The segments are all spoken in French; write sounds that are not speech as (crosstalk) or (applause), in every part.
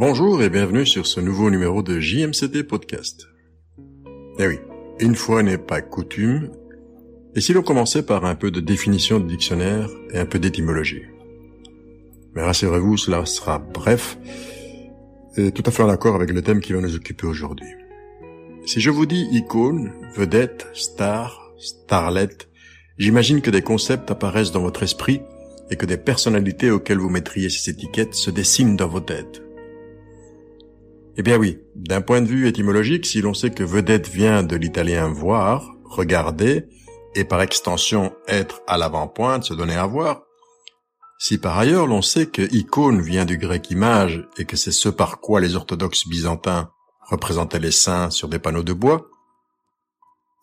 Bonjour et bienvenue sur ce nouveau numéro de JMCD Podcast. Eh oui, une fois n'est pas coutume, et si l'on commençait par un peu de définition de dictionnaire et un peu d'étymologie. Mais rassurez-vous, cela sera bref et tout à fait en accord avec le thème qui va nous occuper aujourd'hui. Si je vous dis icône, vedette, star, starlet, j'imagine que des concepts apparaissent dans votre esprit et que des personnalités auxquelles vous mettriez ces étiquettes se dessinent dans vos têtes. Eh bien oui, d'un point de vue étymologique, si l'on sait que vedette vient de l'italien voir, regarder, et par extension être à l'avant-pointe, se donner à voir, si par ailleurs l'on sait que icône vient du grec image et que c'est ce par quoi les orthodoxes byzantins représentaient les saints sur des panneaux de bois,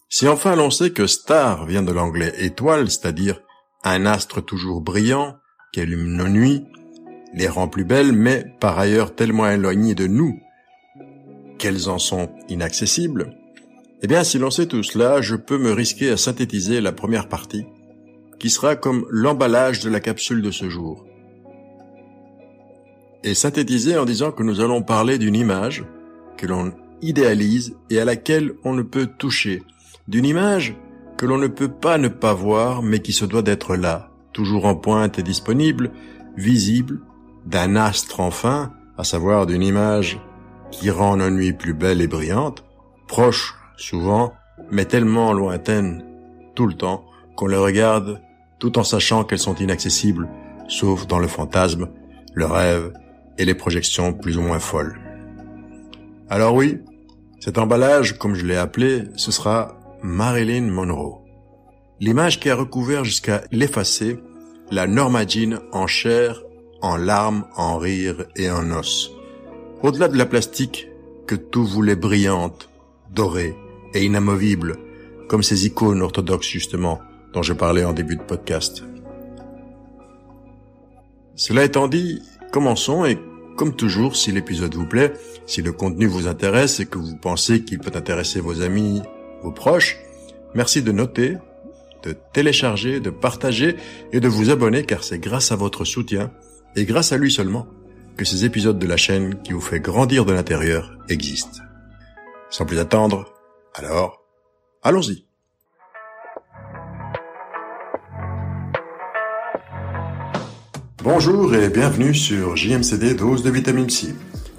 si enfin l'on sait que star vient de l'anglais étoile, c'est-à-dire un astre toujours brillant qui allume nos nuits, les rend plus belles, mais par ailleurs tellement éloignées de nous qu'elles en sont inaccessibles, eh bien si l'on sait tout cela, je peux me risquer à synthétiser la première partie, qui sera comme l'emballage de la capsule de ce jour. Et synthétiser en disant que nous allons parler d'une image que l'on idéalise et à laquelle on ne peut toucher, d'une image que l'on ne peut pas ne pas voir mais qui se doit d'être là, toujours en pointe et disponible, visible, d'un astre enfin, à savoir d'une image qui rend nos nuits plus belles et brillantes, proche souvent, mais tellement lointaines tout le temps qu'on les regarde tout en sachant qu'elles sont inaccessibles, sauf dans le fantasme, le rêve et les projections plus ou moins folles. Alors oui, cet emballage, comme je l'ai appelé, ce sera Marilyn Monroe. L'image qui a recouvert jusqu'à l'effacer la Norma en chair, en larmes, en rire et en os. Au-delà de la plastique que tout voulait brillante, dorée et inamovible, comme ces icônes orthodoxes justement, dont je parlais en début de podcast. Cela étant dit, commençons et comme toujours, si l'épisode vous plaît, si le contenu vous intéresse et que vous pensez qu'il peut intéresser vos amis, vos proches, merci de noter, de télécharger, de partager et de vous abonner car c'est grâce à votre soutien et grâce à lui seulement que ces épisodes de la chaîne qui vous fait grandir de l'intérieur existent. Sans plus attendre, alors, allons-y. Bonjour et bienvenue sur JMCD Dose de Vitamine C,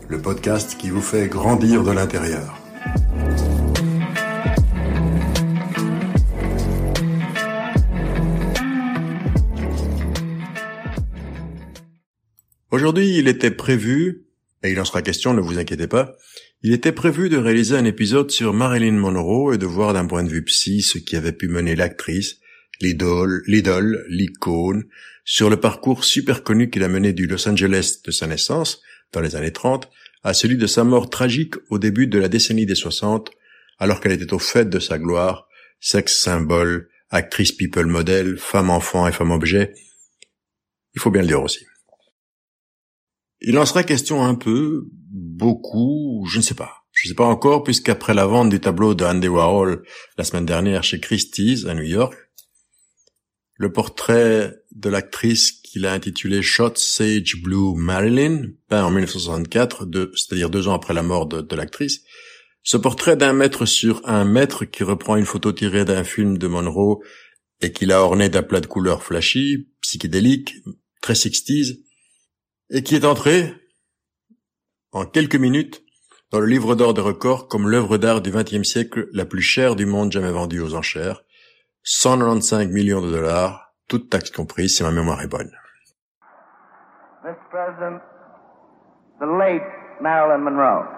le podcast qui vous fait grandir de l'intérieur. Aujourd'hui, il était prévu, et il en sera question, ne vous inquiétez pas, il était prévu de réaliser un épisode sur Marilyn Monroe et de voir d'un point de vue psy ce qui avait pu mener l'actrice, l'idole, l'idole, l'icône, sur le parcours super connu qu'il a mené du Los Angeles de sa naissance, dans les années 30, à celui de sa mort tragique au début de la décennie des 60, alors qu'elle était au fait de sa gloire, sexe symbole, actrice people modèle, femme enfant et femme objet. Il faut bien le dire aussi. Il en sera question un peu, beaucoup, je ne sais pas. Je ne sais pas encore, puisqu'après la vente du tableau de Andy Warhol la semaine dernière chez Christie's à New York, le portrait de l'actrice qu'il a intitulé Shot Sage Blue Marilyn, peint en 1964, c'est-à-dire deux ans après la mort de, l'actrice. Ce portrait d'un mètre sur un mètre qui reprend une photo tirée d'un film de Monroe et qu'il a orné d'aplats de couleurs flashy, psychédéliques, très sixties, et qui est entré, en quelques minutes, dans le livre d'or des records comme l'œuvre d'art du XXe siècle la plus chère du monde jamais vendue aux enchères, 195 millions de dollars, toutes taxes comprises, si ma mémoire est bonne. Mr. President, the late Marilyn Monroe.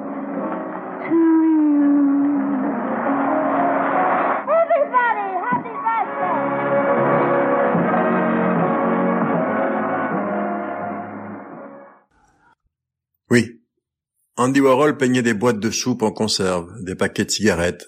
Andy Warhol peignait des boîtes de soupe en conserve, des paquets de cigarettes,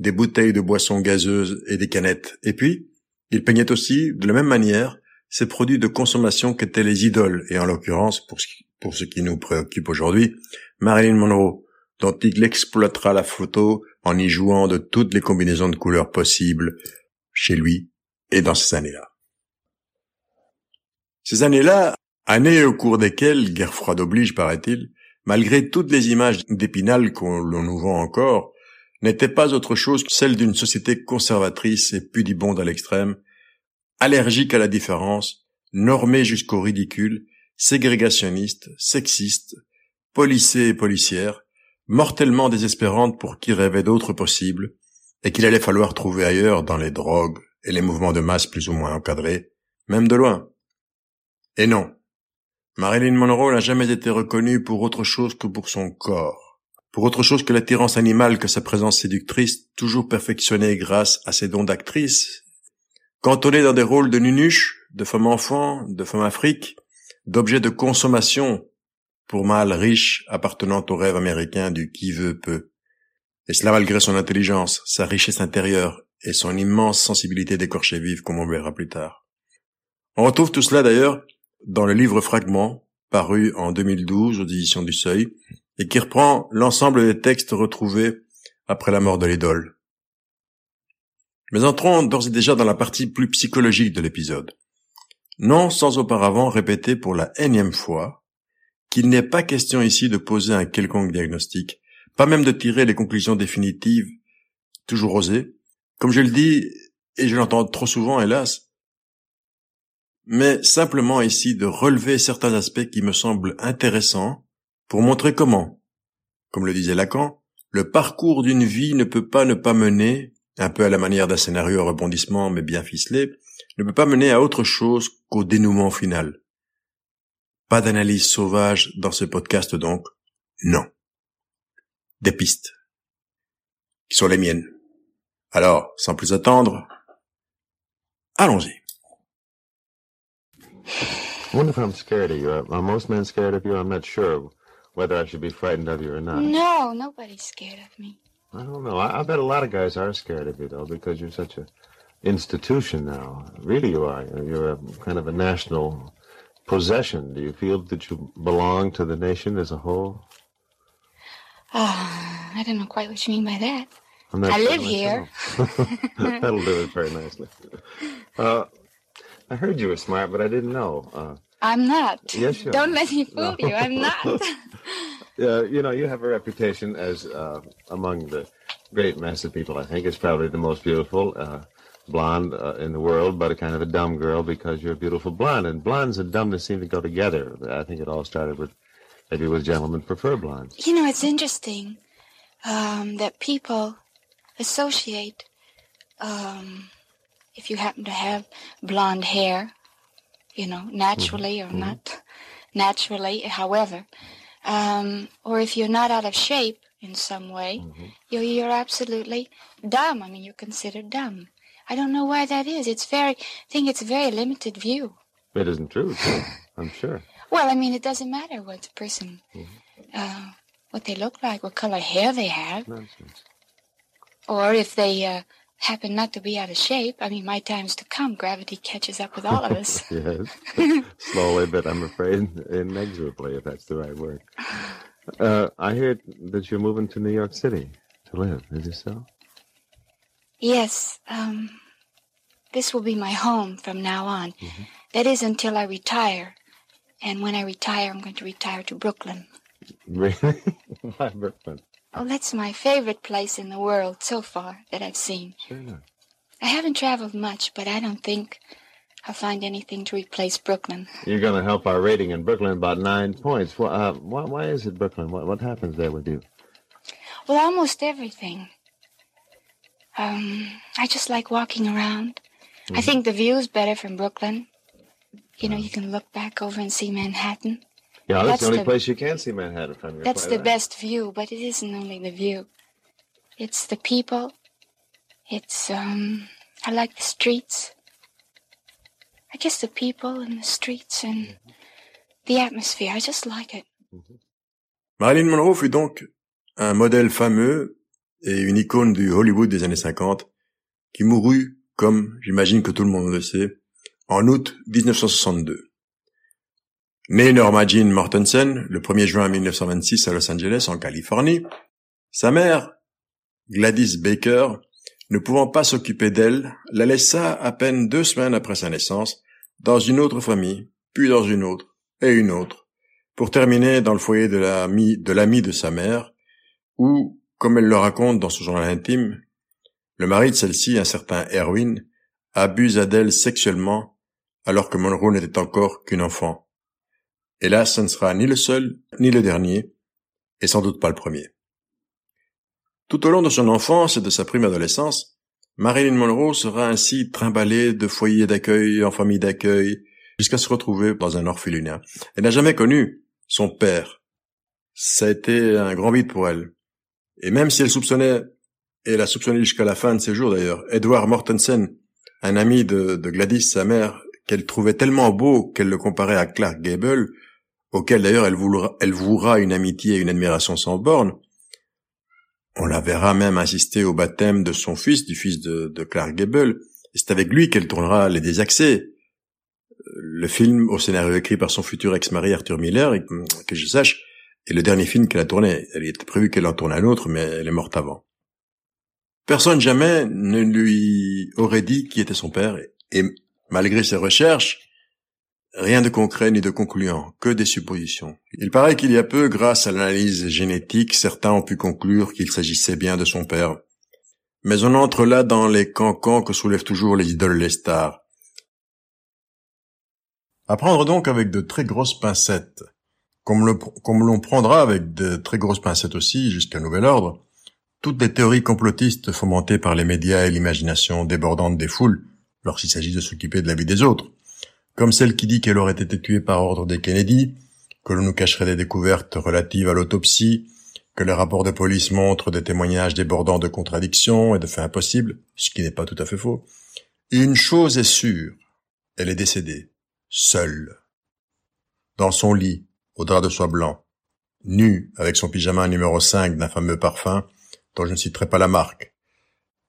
des bouteilles de boissons gazeuses et des canettes. Et puis, il peignait aussi, de la même manière, ces produits de consommation qu'étaient les idoles, et en l'occurrence, pour ce qui, pour ce qui nous préoccupe aujourd'hui, Marilyn Monroe, dont il exploitera la photo en y jouant de toutes les combinaisons de couleurs possibles chez lui et dans ces années-là. Ces années-là, années au cours desquelles, guerre froide oblige, paraît-il, malgré toutes les images d'Épinal qu'on nous vend encore, n'étaient pas autre chose que celle d'une société conservatrice et pudibonde à l'extrême, allergique à la différence, normée jusqu'au ridicule, ségrégationniste, sexiste, policée et policière, mortellement désespérante pour qui rêvait d'autres possibles, et qu'il allait falloir trouver ailleurs dans les drogues et les mouvements de masse plus ou moins encadrés, même de loin. Et non. Marilyn Monroe n'a jamais été reconnue pour autre chose que pour son corps, pour autre chose que l'attirance animale que sa présence séductrice, toujours perfectionnée grâce à ses dons d'actrice, cantonnée dans des rôles de nunuche, de femme enfant, de femme afrique, d'objets de consommation pour mâles riches appartenant au rêve américain du qui veut peut. Et cela malgré son intelligence, sa richesse intérieure et son immense sensibilité d'écorché vive comme on verra plus tard. On retrouve tout cela d'ailleurs dans le livre Fragment, paru en 2012 aux éditions du Seuil, et qui reprend l'ensemble des textes retrouvés après la mort de l'idole. Mais entrons d'ores et déjà dans la partie plus psychologique de l'épisode. Non sans auparavant répéter pour la énième fois qu'il n'est pas question ici de poser un quelconque diagnostic, pas même de tirer les conclusions définitives, toujours osées, comme je le dis, et je l'entends trop souvent, hélas, mais simplement ici de relever certains aspects qui me semblent intéressants pour montrer comment, comme le disait Lacan, le parcours d'une vie ne peut pas ne pas mener, un peu à la manière d'un scénario à rebondissement mais bien ficelé, ne peut pas mener à autre chose qu'au dénouement final. Pas d'analyse sauvage dans ce podcast donc, non. Des pistes, qui sont les miennes. Alors, sans plus attendre, allons-y. I (sighs) wonder if I'm scared of you. Are, most men scared of you? I'm not sure whether I should be frightened of you or not. No, nobody's scared of me. I don't know. I, I bet a lot of guys are scared of you, though, because you're such a institution now. Really, you are. You're a kind of a national possession. Do you feel that you belong to the nation as a whole? Ah, (sighs) I don't know quite what you mean by that. I live here. (laughs) That'll do it very nicely. (laughs) Uh, I heard you were smart, but I didn't know. Uh, I'm not. Yes, you Don't are. let me fool you. I'm not. (laughs) (laughs) uh, you know, you have a reputation as uh, among the great mass of people. I think is probably the most beautiful uh, blonde uh, in the world, but a kind of a dumb girl because you're a beautiful blonde. And blondes and dumbness seem to go together. I think it all started with maybe with gentlemen prefer blondes. you know, it's interesting um, that people associate, um, if you happen to have blonde hair, you know, naturally or not naturally, however, um, or if you're not out of shape in some way, you're, you're absolutely dumb. I mean, you're considered dumb. I don't know why that is. It's very, I think it's a very limited view. It isn't true, (laughs) I'm sure. Well, I mean, it doesn't matter what the person, uh, what they look like, what color hair they have, Nonsense. or if they uh, happen not to be out of shape. I mean, my time's to come. Gravity catches up with all of us. (laughs) Yes. Slowly, but I'm afraid inexorably, if that's the right word. Uh, I hear that you're moving to New York City to live. Is it so? yes, um, this will be my home from now on. That is until I retire. And when I retire, I'm going to retire to Brooklyn. Really? (laughs) Why Brooklyn? Oh, that's my favorite place in the world so far that I've seen. Sure. I haven't traveled much, but I don't think I'll find anything to replace Brooklyn. You're going to help our rating in Brooklyn about nine points. Why, uh, why, why is it Brooklyn? What, what happens there with you? Well, almost everything. Um, I just like walking around. I think the view's better from Brooklyn. You know, you can look back over and see Manhattan. Yeah, that's, That's the only the- place you can see Manhattan from. You're That's the best view, but it isn't only the view. It's the people. It's, um, I like the streets. I guess the people and the streets and the atmosphere. I just like it. Marilyn Monroe fut donc un modèle fameux et une icône du Hollywood des années 50 qui mourut, comme j'imagine que tout le monde le sait, en août 1962. Née Norma Jean Mortensen le 1er juin 1926 à Los Angeles, en Californie, sa mère, Gladys Baker, ne pouvant pas s'occuper d'elle, la laissa à peine deux semaines après sa naissance dans une autre famille, puis dans une autre, et une autre, pour terminer dans le foyer de l'ami de, l'ami de sa mère, où, comme elle le raconte dans son journal intime, le mari de celle-ci, un certain Erwin, abusa d'elle sexuellement alors que Monroe n'était encore qu'une enfant. Et là, ce ne sera ni le seul, ni le dernier, et sans doute pas le premier. Tout au long de son enfance et de sa prime adolescence, Marilyn Monroe sera ainsi trimballée de foyer d'accueil en famille d'accueil jusqu'à se retrouver dans un orphelinat. Elle n'a jamais connu son père. Ça a été un grand vide pour elle. Et même si elle soupçonnait, et elle a soupçonné jusqu'à la fin de ses jours d'ailleurs, Edward Mortensen, un ami de, de Gladys, sa mère, qu'elle trouvait tellement beau qu'elle le comparait à Clark Gable, auquel d'ailleurs elle, elle vouera une amitié et une admiration sans borne, on la verra même assister au baptême de son fils, du fils de, Clark Gable, c'est avec lui qu'elle tournera Les Désaxés, le film au scénario écrit par son futur ex-mari Arthur Miller, que je sache, est le dernier film qu'elle a tourné. Elle était prévu qu'elle en tourne un autre, mais elle est morte avant. Personne jamais ne lui aurait dit qui était son père, et malgré ses recherches, Rien de concret ni de concluant, que des suppositions. Il paraît qu'il y a peu, grâce à l'analyse génétique, certains ont pu conclure qu'il s'agissait bien de son père. Mais on entre là dans les cancans que soulèvent toujours les idoles les stars. À prendre donc avec de très grosses pincettes, comme l'on prendra avec de très grosses pincettes aussi, jusqu'à nouvel ordre, toutes les théories complotistes fomentées par les médias et l'imagination débordante des foules, lorsqu'il s'agit de s'occuper de la vie des autres comme celle qui dit qu'elle aurait été tuée par ordre des Kennedy, que l'on nous cacherait des découvertes relatives à l'autopsie, que les rapports de police montrent des témoignages débordants de contradictions et de faits impossibles, ce qui n'est pas tout à fait faux. une chose est sûre, elle est décédée, seule, dans son lit, au drap de soie blanc, nue avec son pyjama numéro 5 d'un fameux parfum dont je ne citerai pas la marque,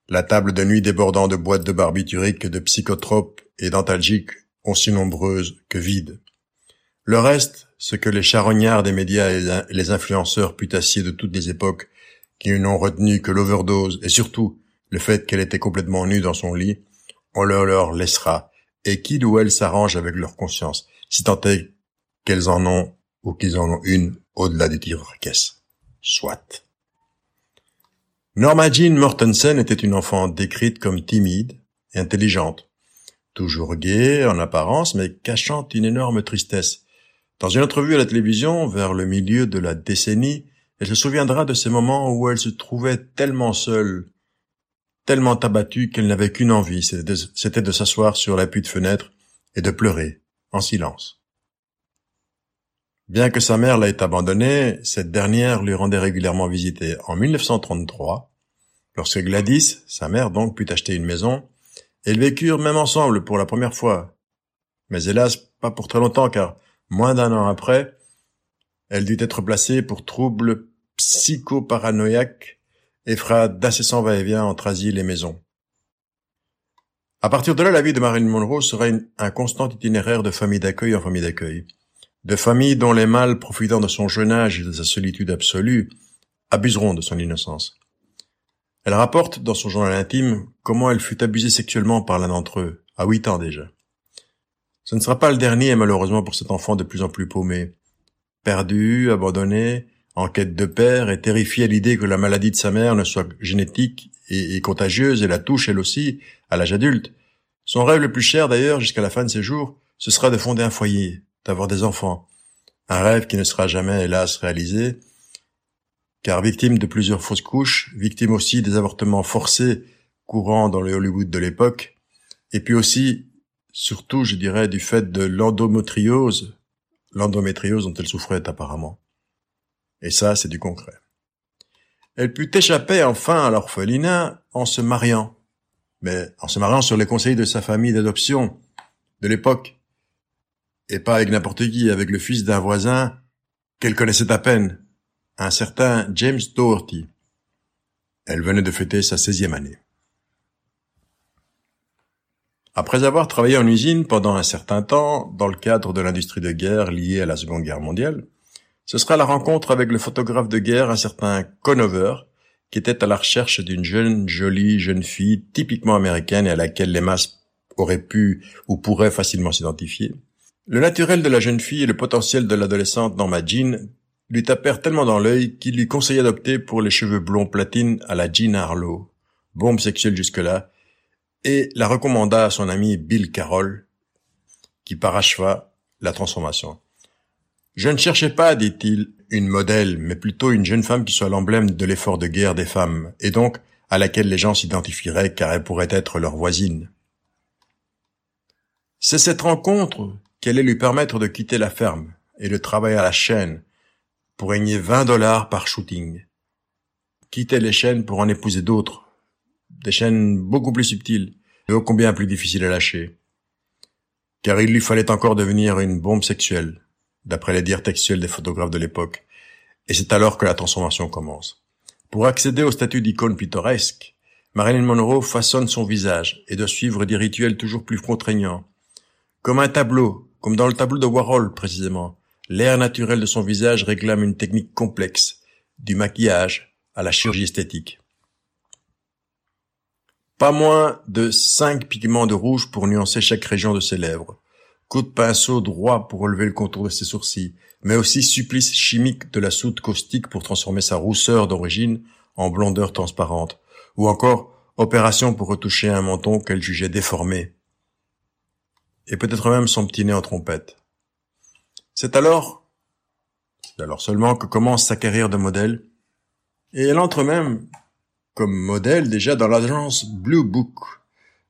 la table de nuit débordant de boîtes de barbituriques, de psychotropes et d'antalgiques aussi nombreuses que vides. Le reste, ce que les charognards des médias et les influenceurs putassiers de toutes les époques qui n'ont retenu que l'overdose et surtout le fait qu'elle était complètement nue dans son lit, on leur leur laissera, et qui ou elles s'arrangent avec leur conscience, si tant est qu'elles en ont ou qu'ils en ont une au-delà du tir caisse. Soit. Norma Jean Mortensen était une enfant décrite comme timide et intelligente, toujours gaie en apparence, mais cachant une énorme tristesse. Dans une entrevue à la télévision, vers le milieu de la décennie, elle se souviendra de ces moments où elle se trouvait tellement seule, tellement abattue qu'elle n'avait qu'une envie, c'était de, s'asseoir sur l'appui de fenêtre et de pleurer, en silence. Bien que sa mère l'ait abandonnée, cette dernière lui rendait régulièrement visite. En 1933, lorsque Gladys, sa mère donc, put acheter une maison, ils vécurent même ensemble pour la première fois. Mais hélas, pas pour très longtemps, car moins d'un an après, elle dut être placée pour troubles psychoparanoïaques et fera d'incessants va-et-vient entre asile et maison. À partir de là, la vie de Marilyn Monroe sera un constant itinéraire de famille d'accueil en famille d'accueil. De familles dont les mâles, profitant de son jeune âge et de sa solitude absolue, abuseront de son innocence. Elle rapporte dans son journal intime comment elle fut abusée sexuellement par l'un d'entre eux, à huit ans déjà. Ce ne sera pas le dernier, malheureusement, pour cet enfant de plus en plus paumé. Perdu, abandonné, en quête de père et terrifié à l'idée que la maladie de sa mère ne soit génétique et, contagieuse et la touche elle aussi à l'âge adulte. Son rêve le plus cher d'ailleurs jusqu'à la fin de ses jours, ce sera de fonder un foyer, d'avoir des enfants. Un rêve qui ne sera jamais hélas réalisé, car victime de plusieurs fausses couches, victime aussi des avortements forcés courants dans le Hollywood de l'époque, et puis aussi, surtout, je dirais, du fait de l'endométriose, l'endométriose dont elle souffrait apparemment. Et ça, c'est du concret. Elle put échapper enfin à l'orphelinat en se mariant, mais en se mariant sur les conseils de sa famille d'adoption de l'époque, et pas avec n'importe qui, avec le fils d'un voisin qu'elle connaissait à peine, un certain James Doherty. Elle venait de fêter sa 16e année. Après avoir travaillé en usine pendant un certain temps dans le cadre de l'industrie de guerre liée à la Seconde Guerre mondiale, ce sera la rencontre avec le photographe de guerre, un certain Conover, qui était à la recherche d'une jeune, jolie jeune fille typiquement américaine et à laquelle les masses auraient pu ou pourraient facilement s'identifier. Le naturel de la jeune fille et le potentiel de l'adolescente Norma Jean lui tapèrent tellement dans l'œil qu'il lui conseilla d'opter pour les cheveux blonds platine à la Jean Harlow, bombe sexuelle jusque-là, et la recommanda à son ami Bill Carroll, qui paracheva la transformation. Je ne cherchais pas, dit-il, une modèle, mais plutôt une jeune femme qui soit l'emblème de l'effort de guerre des femmes, et donc à laquelle les gens s'identifieraient car elle pourrait être leur voisine. C'est cette rencontre qui allait lui permettre de quitter la ferme et de travailler à la chaîne pour gagner 20 dollars par shooting. Quitter les chaînes pour en épouser d'autres, des chaînes beaucoup plus subtiles et ô combien plus difficiles à lâcher. Car il lui fallait encore devenir une bombe sexuelle, d'après les dires textuels des photographes de l'époque, et c'est alors que la transformation commence. Pour accéder au statut d'icône pittoresque, Marilyn Monroe façonne son visage et doit suivre des rituels toujours plus contraignants. Comme un tableau, comme dans le tableau de Warhol précisément, l'air naturel de son visage réclame une technique complexe, du maquillage à la chirurgie esthétique. Pas moins de cinq pigments de rouge pour nuancer chaque région de ses lèvres, coup de pinceau droit pour relever le contour de ses sourcils, mais aussi supplice chimique de la soude caustique pour transformer sa rousseur d'origine en blondeur transparente, ou encore opération pour retoucher un menton qu'elle jugeait déformé, et peut-être même son petit nez en trompette. C'est alors, c'est alors seulement que commence sa carrière de modèle, et elle entre même comme modèle déjà dans l'agence Blue Book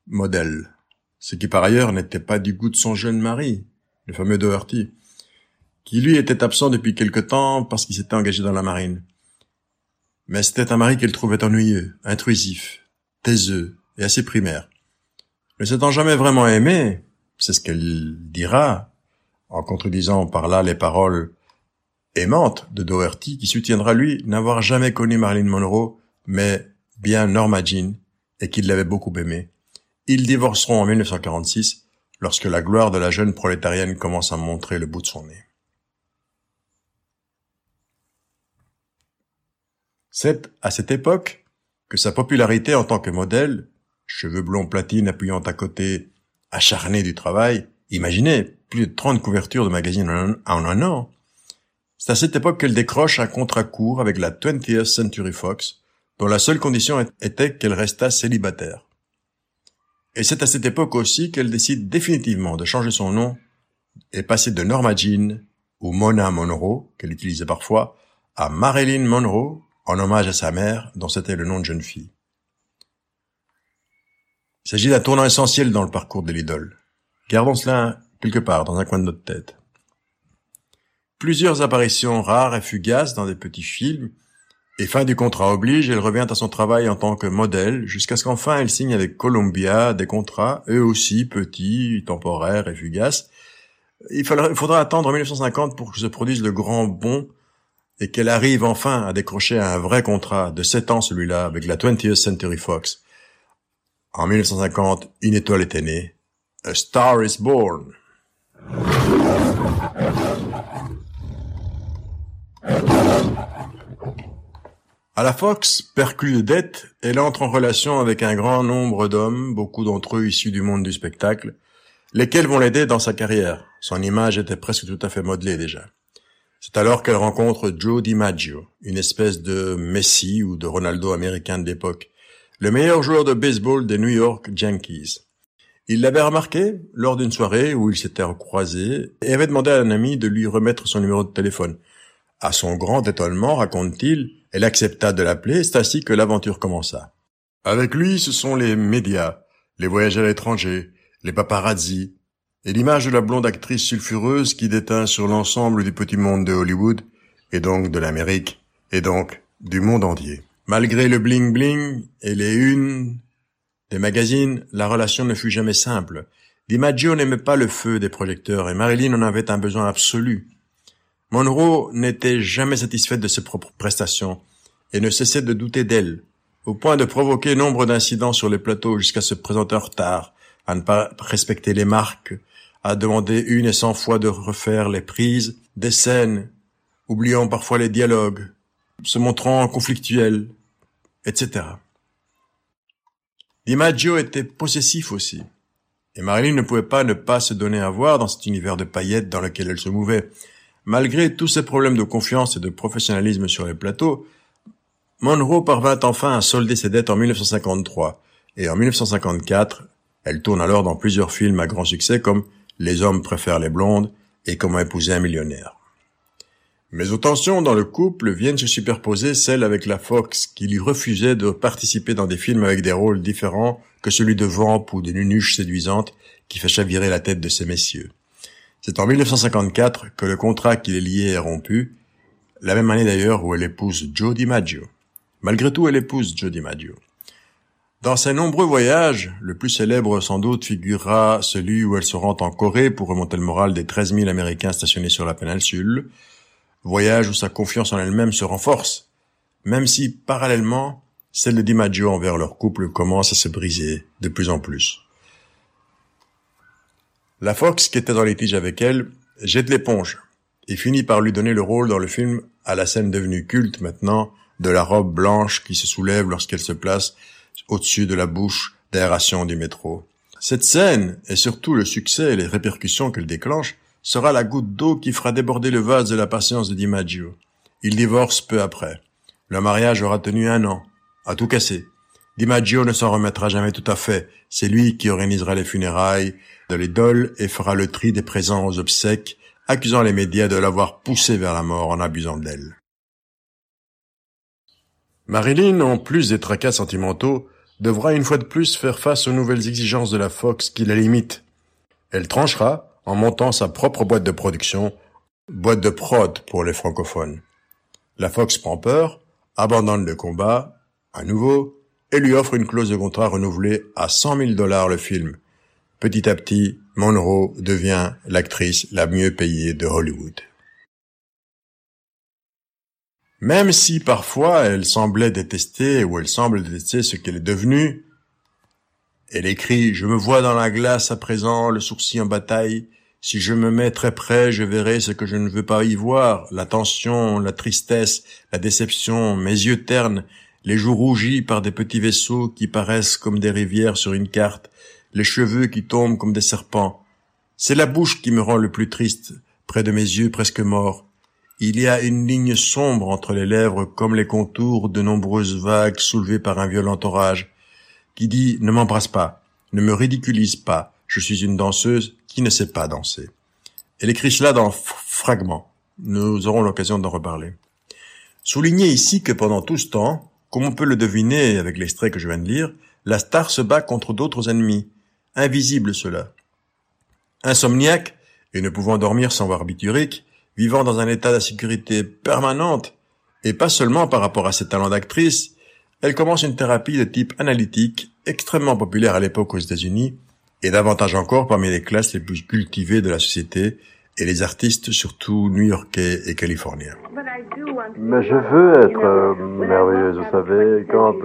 Model, ce qui par ailleurs n'était pas du goût de son jeune mari, le fameux Doherty, qui lui était absent depuis quelque temps parce qu'il s'était engagé dans la marine. Mais c'était un mari qu'elle trouvait ennuyeux, intrusif, taiseux et assez primaire. Ne s'étant jamais vraiment aimé, c'est ce qu'elle dira, en contredisant par là les paroles aimantes de Doherty, qui soutiendra lui n'avoir jamais connu Marilyn Monroe, mais bien Norma Jean, et qu'il l'avait beaucoup aimée. Ils divorceront en 1946, lorsque la gloire de la jeune prolétarienne commence à montrer le bout de son nez. C'est à cette époque que sa popularité en tant que modèle, cheveux blonds platine appuyant à côté, acharné du travail, imaginez, plus de 30 couvertures de magazines en un an. C'est à cette époque qu'elle décroche un contrat court avec la 20th Century Fox, dont la seule condition était qu'elle restât célibataire. Et c'est à cette époque aussi qu'elle décide définitivement de changer son nom et passer de Norma Jean ou Mona Monroe, qu'elle utilisait parfois, à Marilyn Monroe, en hommage à sa mère, dont c'était le nom de jeune fille. Il s'agit d'un tournant essentiel dans le parcours de l'idole. Gardons cela quelque part dans un coin de notre tête. Plusieurs apparitions rares et fugaces dans des petits films et fin du contrat oblige, elle revient à son travail en tant que modèle, jusqu'à ce qu'enfin elle signe avec Columbia des contrats, eux aussi petits, temporaires et fugaces. Il faudra, attendre 1950 pour que se produise le grand bond et qu'elle arrive enfin à décrocher un vrai contrat de 7 ans celui-là avec la 20th Century Fox. En 1950, une étoile était née. A Star is Born. À la Fox, perclue de dettes, elle entre en relation avec un grand nombre d'hommes, beaucoup d'entre eux issus du monde du spectacle, lesquels vont l'aider dans sa carrière. Son image était presque tout à fait modelée déjà. C'est alors qu'elle rencontre Joe DiMaggio, une espèce de Messi ou de Ronaldo américain de l'époque, le meilleur joueur de baseball des New York Yankees. Il l'avait remarqué lors d'une soirée où ils s'étaient recroisés et avait demandé à un ami de lui remettre son numéro de téléphone. À son grand étonnement, raconte-t-il, elle accepta de l'appeler, c'est ainsi que l'aventure commença. Avec lui, ce sont les médias, les voyages à l'étranger, les paparazzi, et l'image de la blonde actrice sulfureuse qui déteint sur l'ensemble du petit monde de Hollywood, et donc de l'Amérique, et donc du monde entier. Malgré le bling-bling et les unes des magazines, la relation ne fut jamais simple. DiMaggio n'aimait pas le feu des projecteurs et Marilyn en avait un besoin absolu. Monroe n'était jamais satisfaite de ses propres prestations et ne cessait de douter d'elle, au point de provoquer nombre d'incidents sur les plateaux jusqu'à se présenter en retard, à ne pas respecter les marques, à demander une et cent fois de refaire les prises, des scènes, oubliant parfois les dialogues, se montrant conflictuelle, etc. DiMaggio était possessif aussi. Et Marilyn ne pouvait pas ne pas se donner à voir dans cet univers de paillettes dans lequel elle se mouvait. Malgré tous ses problèmes de confiance et de professionnalisme sur les plateaux, Monroe parvint enfin à solder ses dettes en 1953. Et en 1954, elle tourne alors dans plusieurs films à grand succès comme Les hommes préfèrent les blondes et Comment épouser un millionnaire. Mais aux tensions dans le couple viennent se superposer celles avec la Fox qui lui refusait de participer dans des films avec des rôles différents que celui de Vamp ou de Nunuche séduisante qui fait chavirer la tête de ces messieurs. C'est en 1954 que le contrat qui les liait est rompu, la même année d'ailleurs où elle épouse Joe DiMaggio. Malgré tout, elle épouse Joe DiMaggio. Dans ses nombreux voyages, le plus célèbre sans doute figurera celui où elle se rend en Corée pour remonter le moral des 13 000 Américains stationnés sur la péninsule, voyage où sa confiance en elle-même se renforce, même si, parallèlement, celle de DiMaggio envers leur couple commence à se briser de plus en plus. La Fox, qui était dans litige avec elle, jette l'éponge et finit par lui donner le rôle dans le film à la scène devenue culte maintenant de la robe blanche qui se soulève lorsqu'elle se place au-dessus de la bouche d'aération du métro. Cette scène, et surtout le succès et les répercussions qu'elle déclenche, sera la goutte d'eau qui fera déborder le vase de la patience de DiMaggio. Il divorce peu après. Le mariage aura tenu un an, à tout casser. DiMaggio ne s'en remettra jamais tout à fait. C'est lui qui organisera les funérailles de l'idole et fera le tri des présents aux obsèques, accusant les médias de l'avoir poussé vers la mort en abusant d'elle. Marilyn, en plus des tracas sentimentaux, devra une fois de plus faire face aux nouvelles exigences de la Fox qui la limitent. Elle tranchera en montant sa propre boîte de production, boîte de prod pour les francophones. La Fox prend peur, abandonne le combat, à nouveau, et lui offre une clause de contrat renouvelée à 100 000 dollars le film. Petit à petit, Monroe devient l'actrice la mieux payée de Hollywood. Même si parfois elle semblait détester ou elle semble détester ce qu'elle est devenue, elle écrit Je me vois dans la glace à présent, le sourcil en bataille, si je me mets très près, je verrai ce que je ne veux pas y voir, la tension, la tristesse, la déception, mes yeux ternes, les joues rougies par des petits vaisseaux qui paraissent comme des rivières sur une carte, les cheveux qui tombent comme des serpents. C'est la bouche qui me rend le plus triste, près de mes yeux presque morts. Il y a une ligne sombre entre les lèvres comme les contours de nombreuses vagues soulevées par un violent orage, qui dit ne m'embrasse pas, ne me ridiculise pas, je suis une danseuse qui ne sait pas danser. Elle écrit cela dans Fragments. Nous aurons l'occasion d'en reparler. Soulignez ici que pendant tout ce temps, comme on peut le deviner avec l'extrait que je viens de lire, la star se bat contre d'autres ennemis, invisibles ceux-là. Insomniaque, et ne pouvant dormir sans voir biturique, vivant dans un état d'insécurité permanente, et pas seulement par rapport à ses talents d'actrice, elle commence une thérapie de type analytique, extrêmement populaire à l'époque aux États-Unis, et davantage encore parmi les classes les plus cultivées de la société et les artistes surtout new-yorkais et californiens. Mais je veux être euh, merveilleuse, vous savez, quand,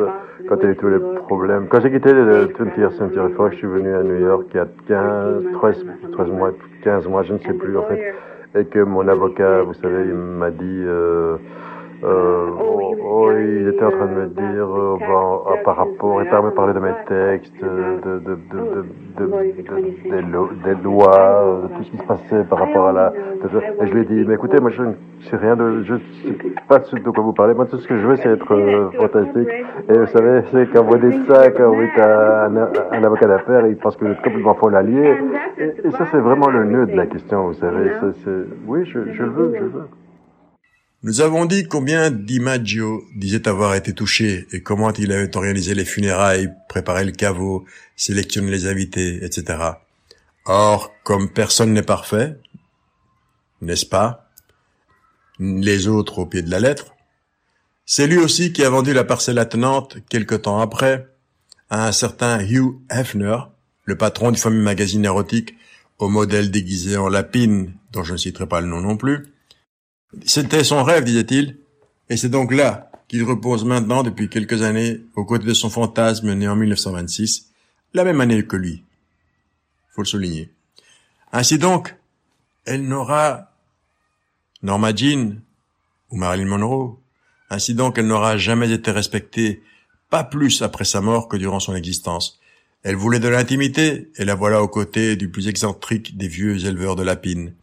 quand il y a eu tous les problèmes. Quand j'ai quitté le 20th Century Fox, je suis venu à New York il y a 15, 13, 13 mois, 15 mois, je ne sais plus en fait, et que mon avocat, vous savez, il m'a dit... Euh, euh, oh, oh, il était en train de me dire euh, ah, par rapport, il me parler de mes textes, de, de, de, de, des, lo des lois, de tout ce qui se passait par rapport à la. Et je lui ai dit, mais écoutez, moi je ne sais rien de, je sais pas de quoi vous parlez. Moi tout ce que je veux c'est être euh, fantastique. Et vous savez, c'est quand vous dites ça, quand vous êtes un, un avocat d'affaires, il pense que vous êtes complètement faux l'allier. Et, et, ça c'est vraiment le nœud de la question, vous savez. C oui, je, je le veux, je le veux. Nous avons dit combien DiMaggio disait avoir été touché et comment il avait organisé les funérailles, préparé le caveau, sélectionné les invités, etc. Or, comme personne n'est parfait, n'est-ce pas Les autres au pied de la lettre. C'est lui aussi qui a vendu la parcelle attenante quelque temps après à un certain Hugh Hefner, le patron du fameux magazine érotique, au modèle déguisé en lapine, dont je ne citerai pas le nom non plus, C'était son rêve, disait-il, et c'est donc là qu'il repose maintenant depuis quelques années aux côtés de son fantasme né en 1926, la même année que lui. Faut le souligner. Ainsi donc, elle n'aura Norma Jean ou Marilyn Monroe. Ainsi donc, elle n'aura jamais été respectée, pas plus après sa mort que durant son existence. Elle voulait de l'intimité, et la voilà aux côtés du plus excentrique des vieux éleveurs de lapines.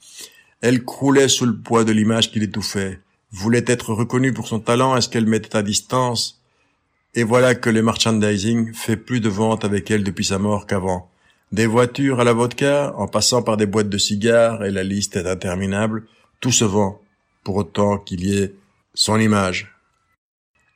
Elle croulait sous le poids de l'image qui l'étouffait, voulait être reconnue pour son talent est ce qu'elle mettait à distance, et voilà que le merchandising fait plus de ventes avec elle depuis sa mort qu'avant. Des voitures à la vodka, en passant par des boîtes de cigares, et la liste est interminable, tout se vend, pour autant qu'il y ait son image.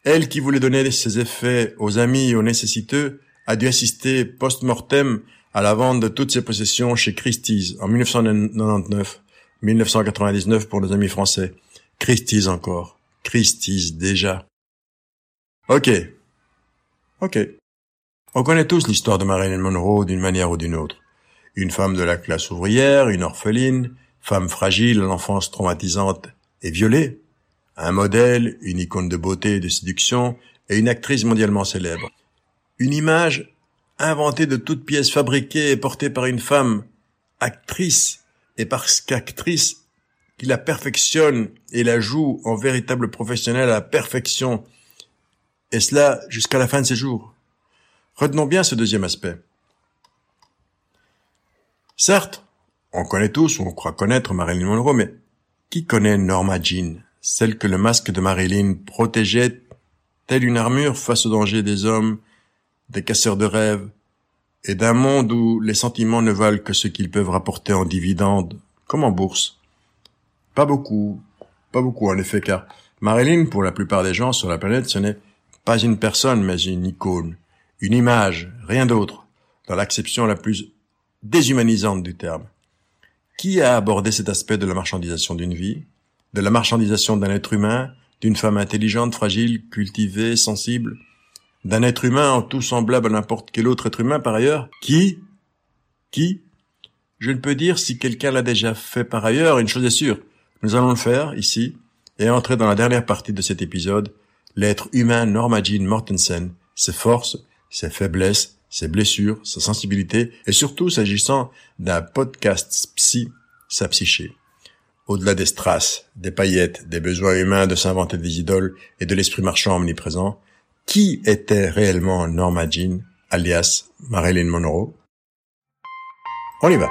Elle qui voulait donner ses effets aux amis et aux nécessiteux, a dû assister post-mortem à la vente de toutes ses possessions chez Christie's en 1999, 1999 pour nos amis français. Christie's encore. Christie's déjà. Ok. Ok. On connaît tous l'histoire de Marilyn Monroe d'une manière ou d'une autre. Une femme de la classe ouvrière, une orpheline, femme fragile l'enfance traumatisante et violée, un modèle, une icône de beauté et de séduction, et une actrice mondialement célèbre. Une image inventée de toutes pièces fabriquées et portée par une femme, actrice, et parce qu'actrice, qui la perfectionne et la joue en véritable professionnel à la perfection, et cela jusqu'à la fin de ses jours. Retenons bien ce deuxième aspect. Certes, on connaît tous ou on croit connaître Marilyn Monroe, mais qui connaît Norma Jean, celle que le masque de Marilyn protégeait telle une armure face au danger des hommes, des casseurs de rêves, et d'un monde où les sentiments ne valent que ce qu'ils peuvent rapporter en dividendes, comme en bourse. Pas beaucoup, pas beaucoup en effet, car Marilyn, pour la plupart des gens sur la planète, ce n'est pas une personne, mais une icône, une image, rien d'autre, dans l'acception la plus déshumanisante du terme. Qui a abordé cet aspect de la marchandisation d'une vie, de la marchandisation d'un être humain, d'une femme intelligente, fragile, cultivée, sensible, d'un être humain en tout semblable à n'importe quel autre être humain par ailleurs Qui Qui Je ne peux dire si quelqu'un l'a déjà fait par ailleurs, une chose est sûre, nous allons le faire ici et entrer dans la dernière partie de cet épisode, l'être humain Norma Jean Mortensen, ses forces, ses faiblesses, ses blessures, sa sensibilité et surtout s'agissant d'un podcast psy, sa psyché. Au-delà des strass, des paillettes, des besoins humains de s'inventer des idoles et de l'esprit marchand omniprésent, qui était réellement Norma Jean, alias Marilyn Monroe? On y va.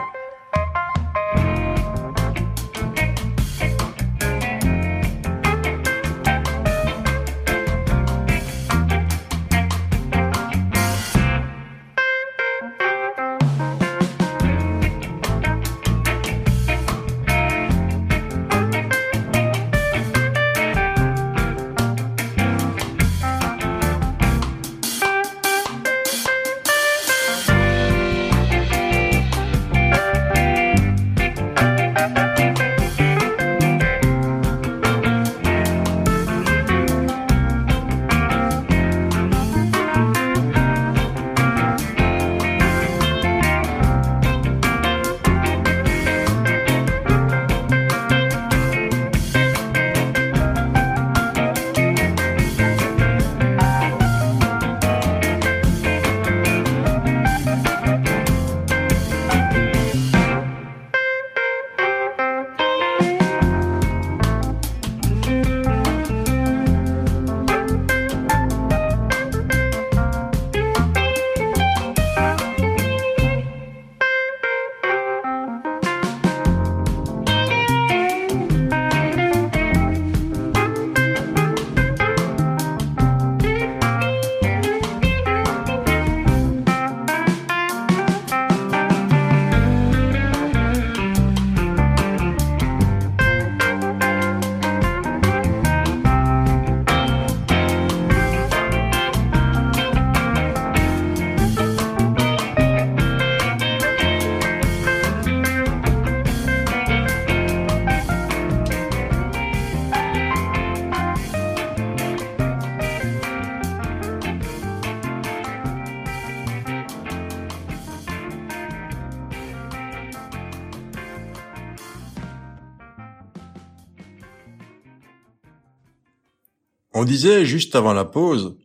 On disait juste avant la pause,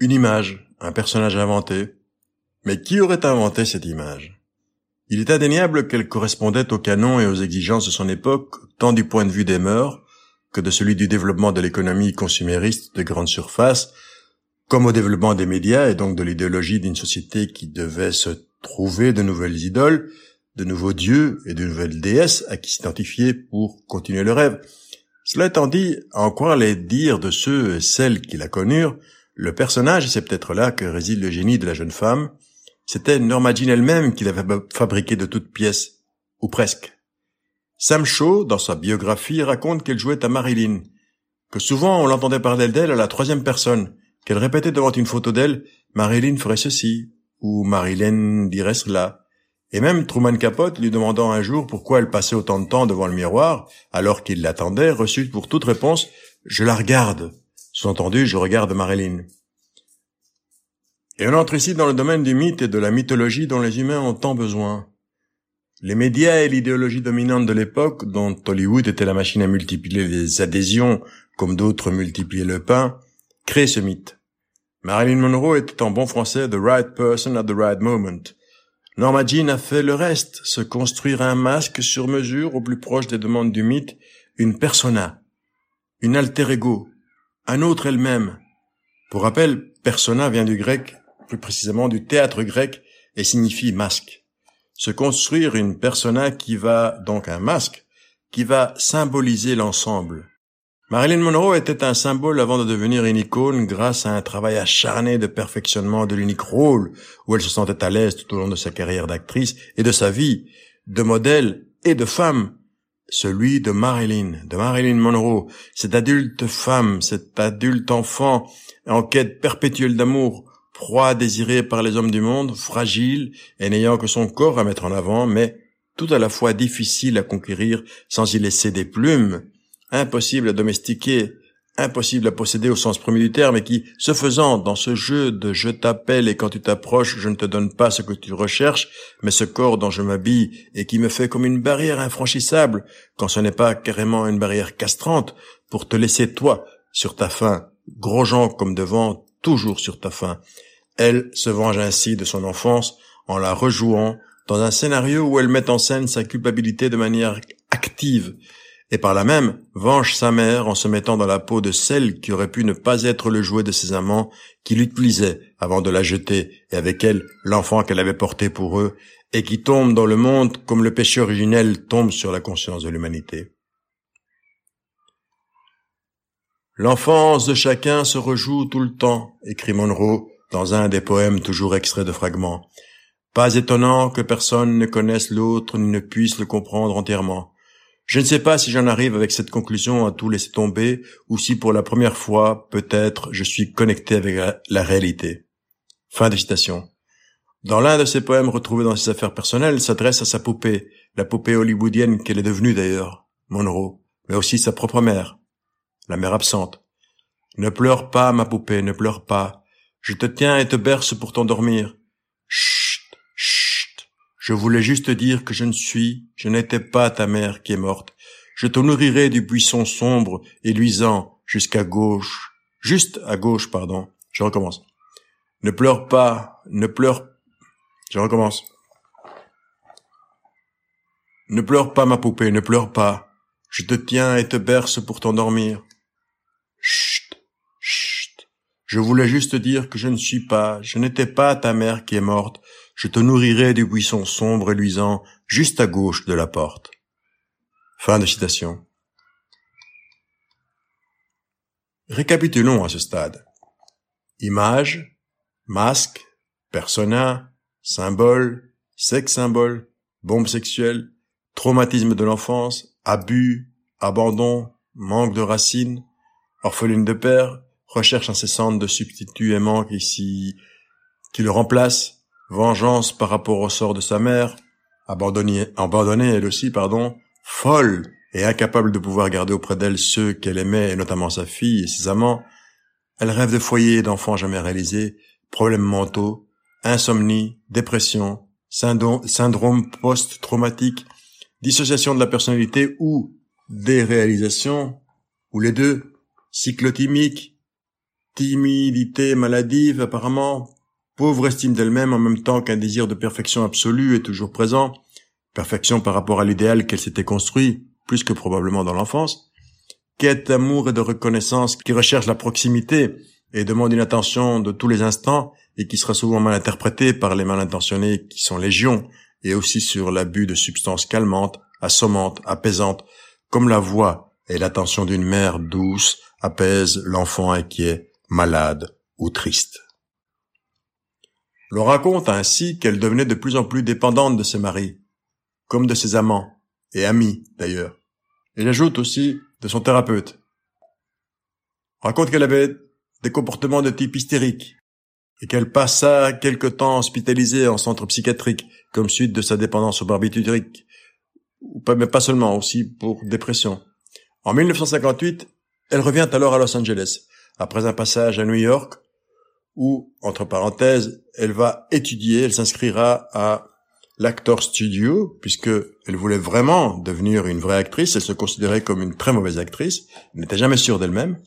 une image, un personnage inventé. Mais qui aurait inventé cette image? Il est indéniable qu'elle correspondait au canon et aux exigences de son époque, tant du point de vue des mœurs que de celui du développement de l'économie consumériste de grande surface, comme au développement des médias et donc de l'idéologie d'une société qui devait se trouver de nouvelles idoles, de nouveaux dieux et de nouvelles déesses à qui s'identifier pour continuer le rêve. Cela étant dit, en croire les dires de ceux et celles qui la connurent, le personnage, c'est peut-être là que réside le génie de la jeune femme, c'était Norma Jean elle-même qui l'avait fabriquée de toutes pièces, ou presque. Sam Shaw, dans sa biographie, raconte qu'elle jouait à Marilyn, que souvent on l'entendait parler d'elle à la troisième personne, qu'elle répétait devant une photo d'elle, Marilyn ferait ceci, ou Marilyn dirait cela. Et même Truman Capote, lui demandant un jour pourquoi elle passait autant de temps devant le miroir, alors qu'il l'attendait, reçut pour toute réponse « Je la regarde ». Sous-entendu, je regarde Marilyn. Et on entre ici dans le domaine du mythe et de la mythologie dont les humains ont tant besoin. Les médias et l'idéologie dominante de l'époque, dont Hollywood était la machine à multiplier les adhésions comme d'autres multipliaient le pain, créent ce mythe. Marilyn Monroe était en bon français the right person at the right moment. Norma Jean a fait le reste, se construire un masque sur mesure au plus proche des demandes du mythe, une persona, une alter ego, un autre elle-même. Pour rappel, persona vient du grec, plus précisément du théâtre grec, et signifie masque. Se construire une persona qui va, donc un masque, qui va symboliser l'ensemble. Marilyn Monroe était un symbole avant de devenir une icône grâce à un travail acharné de perfectionnement de l'unique rôle où elle se sentait à l'aise tout au long de sa carrière d'actrice et de sa vie, de modèle et de femme, celui de Marilyn, de Marilyn Monroe, cette adulte femme, cet adulte enfant en quête perpétuelle d'amour, proie désirée par les hommes du monde, fragile et n'ayant que son corps à mettre en avant, mais tout à la fois difficile à conquérir sans y laisser des plumes, impossible à domestiquer, impossible à posséder au sens premier du terme, et qui, ce faisant, dans ce jeu de je t'appelle et quand tu t'approches, je ne te donne pas ce que tu recherches, mais ce corps dont je m'habille et qui me fait comme une barrière infranchissable, quand ce n'est pas carrément une barrière castrante, pour te laisser toi sur ta faim, gros gens comme devant, toujours sur ta faim. Elle se venge ainsi de son enfance en la rejouant dans un scénario où elle met en scène sa culpabilité de manière active, et par là même venge sa mère en se mettant dans la peau de celle qui aurait pu ne pas être le jouet de ses amants, qui l'utilisaient avant de la jeter, et avec elle l'enfant qu'elle avait porté pour eux, et qui tombe dans le monde comme le péché originel tombe sur la conscience de l'humanité. L'enfance de chacun se rejoue tout le temps, écrit Monroe dans un des poèmes toujours extraits de fragments. Pas étonnant que personne ne connaisse l'autre ni ne puisse le comprendre entièrement. Je ne sais pas si j'en arrive avec cette conclusion à tout laisser tomber, ou si pour la première fois, peut-être, je suis connecté avec la, réalité. Fin de citation. Dans l'un de ses poèmes retrouvés dans ses affaires personnelles, s'adresse à sa poupée, la poupée hollywoodienne qu'elle est devenue d'ailleurs, Monroe, mais aussi sa propre mère, la mère absente. Ne pleure pas, ma poupée, ne pleure pas. Je te tiens et te berce pour t'endormir. Je voulais juste dire que je ne suis, je n'étais pas ta mère qui est morte. Je te nourrirai du buisson sombre et luisant jusqu'à gauche, juste à gauche, pardon. Je recommence. Ne pleure pas, ne pleure. Je recommence. Ne pleure pas, ma poupée, ne pleure pas. Je te tiens et te berce pour t'endormir. Chut, chut. Je voulais juste dire que je ne suis pas, je n'étais pas ta mère qui est morte je te nourrirai du buisson sombre et luisant juste à gauche de la porte. Fin de citation. Récapitulons à ce stade. Image, masque, persona, symbole, sexe symbole, bombe sexuelle, traumatisme de l'enfance, abus, abandon, manque de racines, orpheline de père, recherche incessante de substituts aimants qui, qui le remplacent, vengeance par rapport au sort de sa mère, abandonnée, abandonnée elle aussi, pardon, folle et incapable de pouvoir garder auprès d'elle ceux qu'elle aimait, et notamment sa fille et ses amants, elle rêve de foyers et d'enfants jamais réalisés, problèmes mentaux, insomnie, dépression, syndrome post-traumatique, dissociation de la personnalité ou déréalisation, ou les deux, cyclotimique, timidité maladive apparemment, pauvre estime d'elle-même en même temps qu'un désir de perfection absolue est toujours présent, perfection par rapport à l'idéal qu'elle s'était construit, plus que probablement dans l'enfance, quête d'amour et de reconnaissance qui recherche la proximité et demande une attention de tous les instants et qui sera souvent mal interprétée par les mal intentionnés qui sont légions et aussi sur l'abus de substances calmantes, assommantes, apaisantes, comme la voix et l'attention d'une mère douce apaise l'enfant inquiet, malade ou triste. L'on raconte ainsi qu'elle devenait de plus en plus dépendante de ses maris, comme de ses amants, et amis d'ailleurs. Et j'ajoute aussi de son thérapeute. On raconte qu'elle avait des comportements de type hystérique, et qu'elle passa quelque temps hospitalisée en centre psychiatrique, comme suite de sa dépendance au barbiturique, mais pas seulement, aussi pour dépression. En 1958, elle revient alors à Los Angeles, après un passage à New York, où, entre parenthèses, elle va étudier, elle s'inscrira à l'actor studio, puisque elle voulait vraiment devenir une vraie actrice, elle se considérait comme une très mauvaise actrice, elle n'était jamais sûre d'elle-même.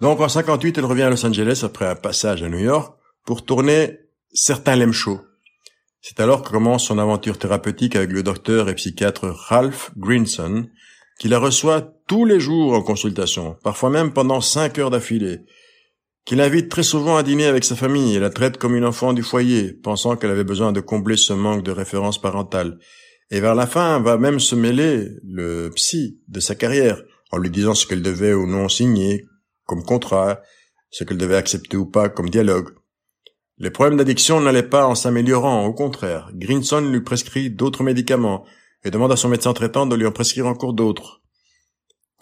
Donc en 58, elle revient à Los Angeles après un passage à New York pour tourner certains Lem Show. C'est alors que commence son aventure thérapeutique avec le docteur et psychiatre Ralph Greenson, qui la reçoit tous les jours en consultation, parfois même pendant cinq heures d'affilée, qui l'invite très souvent à dîner avec sa famille et la traite comme une enfant du foyer, pensant qu'elle avait besoin de combler ce manque de référence parentale. Et vers la fin, va même se mêler le psy de sa carrière, en lui disant ce qu'elle devait ou non signer comme contrat, ce qu'elle devait accepter ou pas comme dialogue. Les problèmes d'addiction n'allaient pas en s'améliorant, au contraire. Greenson lui prescrit d'autres médicaments et demande à son médecin traitant de lui en prescrire encore d'autres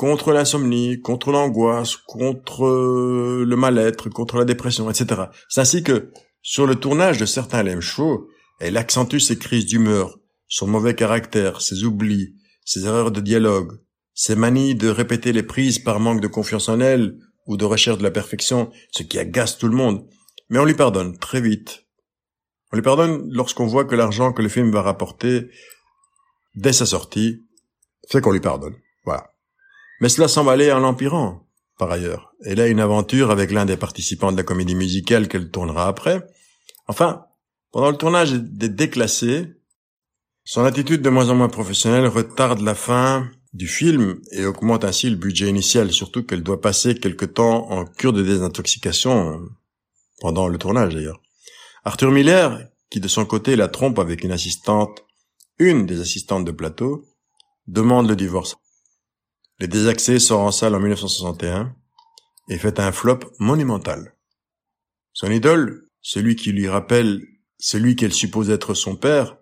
contre l'insomnie, contre l'angoisse, contre euh, le mal-être, contre la dépression, etc. C'est ainsi que, sur le tournage de certains shows, elle accentue ses crises d'humeur, son mauvais caractère, ses oublis, ses erreurs de dialogue, ses manies de répéter les prises par manque de confiance en elle ou de recherche de la perfection, ce qui agace tout le monde. Mais on lui pardonne très vite. On lui pardonne lorsqu'on voit que l'argent que le film va rapporter dès sa sortie fait qu'on lui pardonne. Voilà. Mais cela semble aller en empirant, par ailleurs. Elle a une aventure avec l'un des participants de la comédie musicale qu'elle tournera après. Enfin, pendant le tournage des déclassés, son attitude de moins en moins professionnelle retarde la fin du film et augmente ainsi le budget initial, surtout qu'elle doit passer quelque temps en cure de désintoxication pendant le tournage d'ailleurs. Arthur Miller, qui de son côté la trompe avec une assistante, une des assistantes de plateau, demande le divorce. Les Désaxés sort en salle en 1961 et fait un flop monumental. Son idole, celui qui lui rappelle celui qu'elle suppose être son père,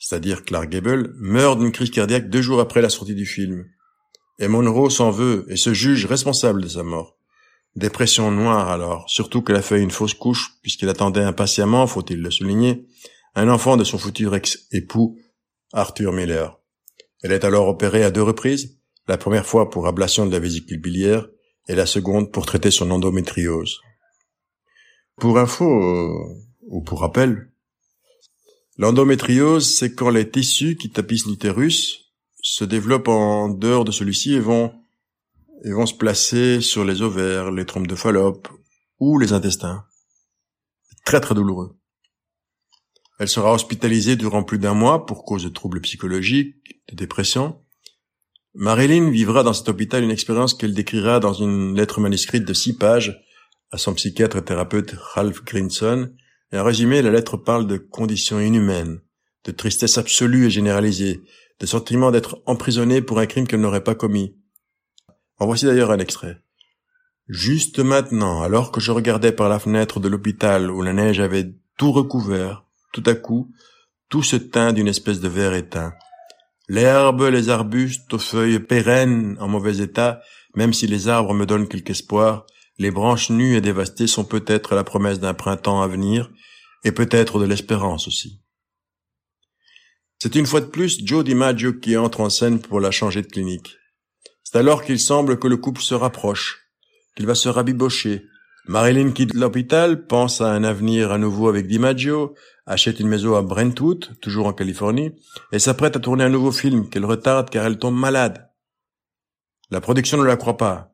c'est-à-dire Clark Gable, meurt d'une crise cardiaque deux jours après la sortie du film. Et Monroe s'en veut et se juge responsable de sa mort. Dépression noire alors, surtout qu'elle a fait une fausse couche puisqu'elle attendait impatiemment, faut-il le souligner, un enfant de son futur ex-époux, Arthur Miller. Elle est alors opérée à deux reprises la première fois pour ablation de la vésicule biliaire et la seconde pour traiter son endométriose. Pour info, euh, ou pour rappel, l'endométriose, c'est quand les tissus qui tapissent l'utérus se développent en dehors de celui-ci et vont, et vont se placer sur les ovaires, les trompes de Fallope ou les intestins. Très très douloureux. Elle sera hospitalisée durant plus d'un mois pour cause de troubles psychologiques, de dépression, Marilyn vivra dans cet hôpital une expérience qu'elle décrira dans une lettre manuscrite de six pages à son psychiatre et thérapeute Ralph Grinson. Et en résumé, la lettre parle de conditions inhumaines, de tristesse absolue et généralisée, de sentiment d'être emprisonnée pour un crime qu'elle n'aurait pas commis. En voici d'ailleurs un extrait. Juste maintenant, alors que je regardais par la fenêtre de l'hôpital où la neige avait tout recouvert, tout à coup, tout se teint d'une espèce de vert éteint. L'herbe, les arbustes aux feuilles pérennes en mauvais état, même si les arbres me donnent quelque espoir, les branches nues et dévastées sont peut-être la promesse d'un printemps à venir, et peut-être de l'espérance aussi. C'est une fois de plus Joe DiMaggio qui entre en scène pour la changer de clinique. C'est alors qu'il semble que le couple se rapproche, qu'il va se rabibocher. Marilyn quitte l'hôpital, pense à un avenir à nouveau avec DiMaggio, achète une maison à Brentwood, toujours en Californie, et s'apprête à tourner un nouveau film qu'elle retarde car elle tombe malade. La production ne la croit pas.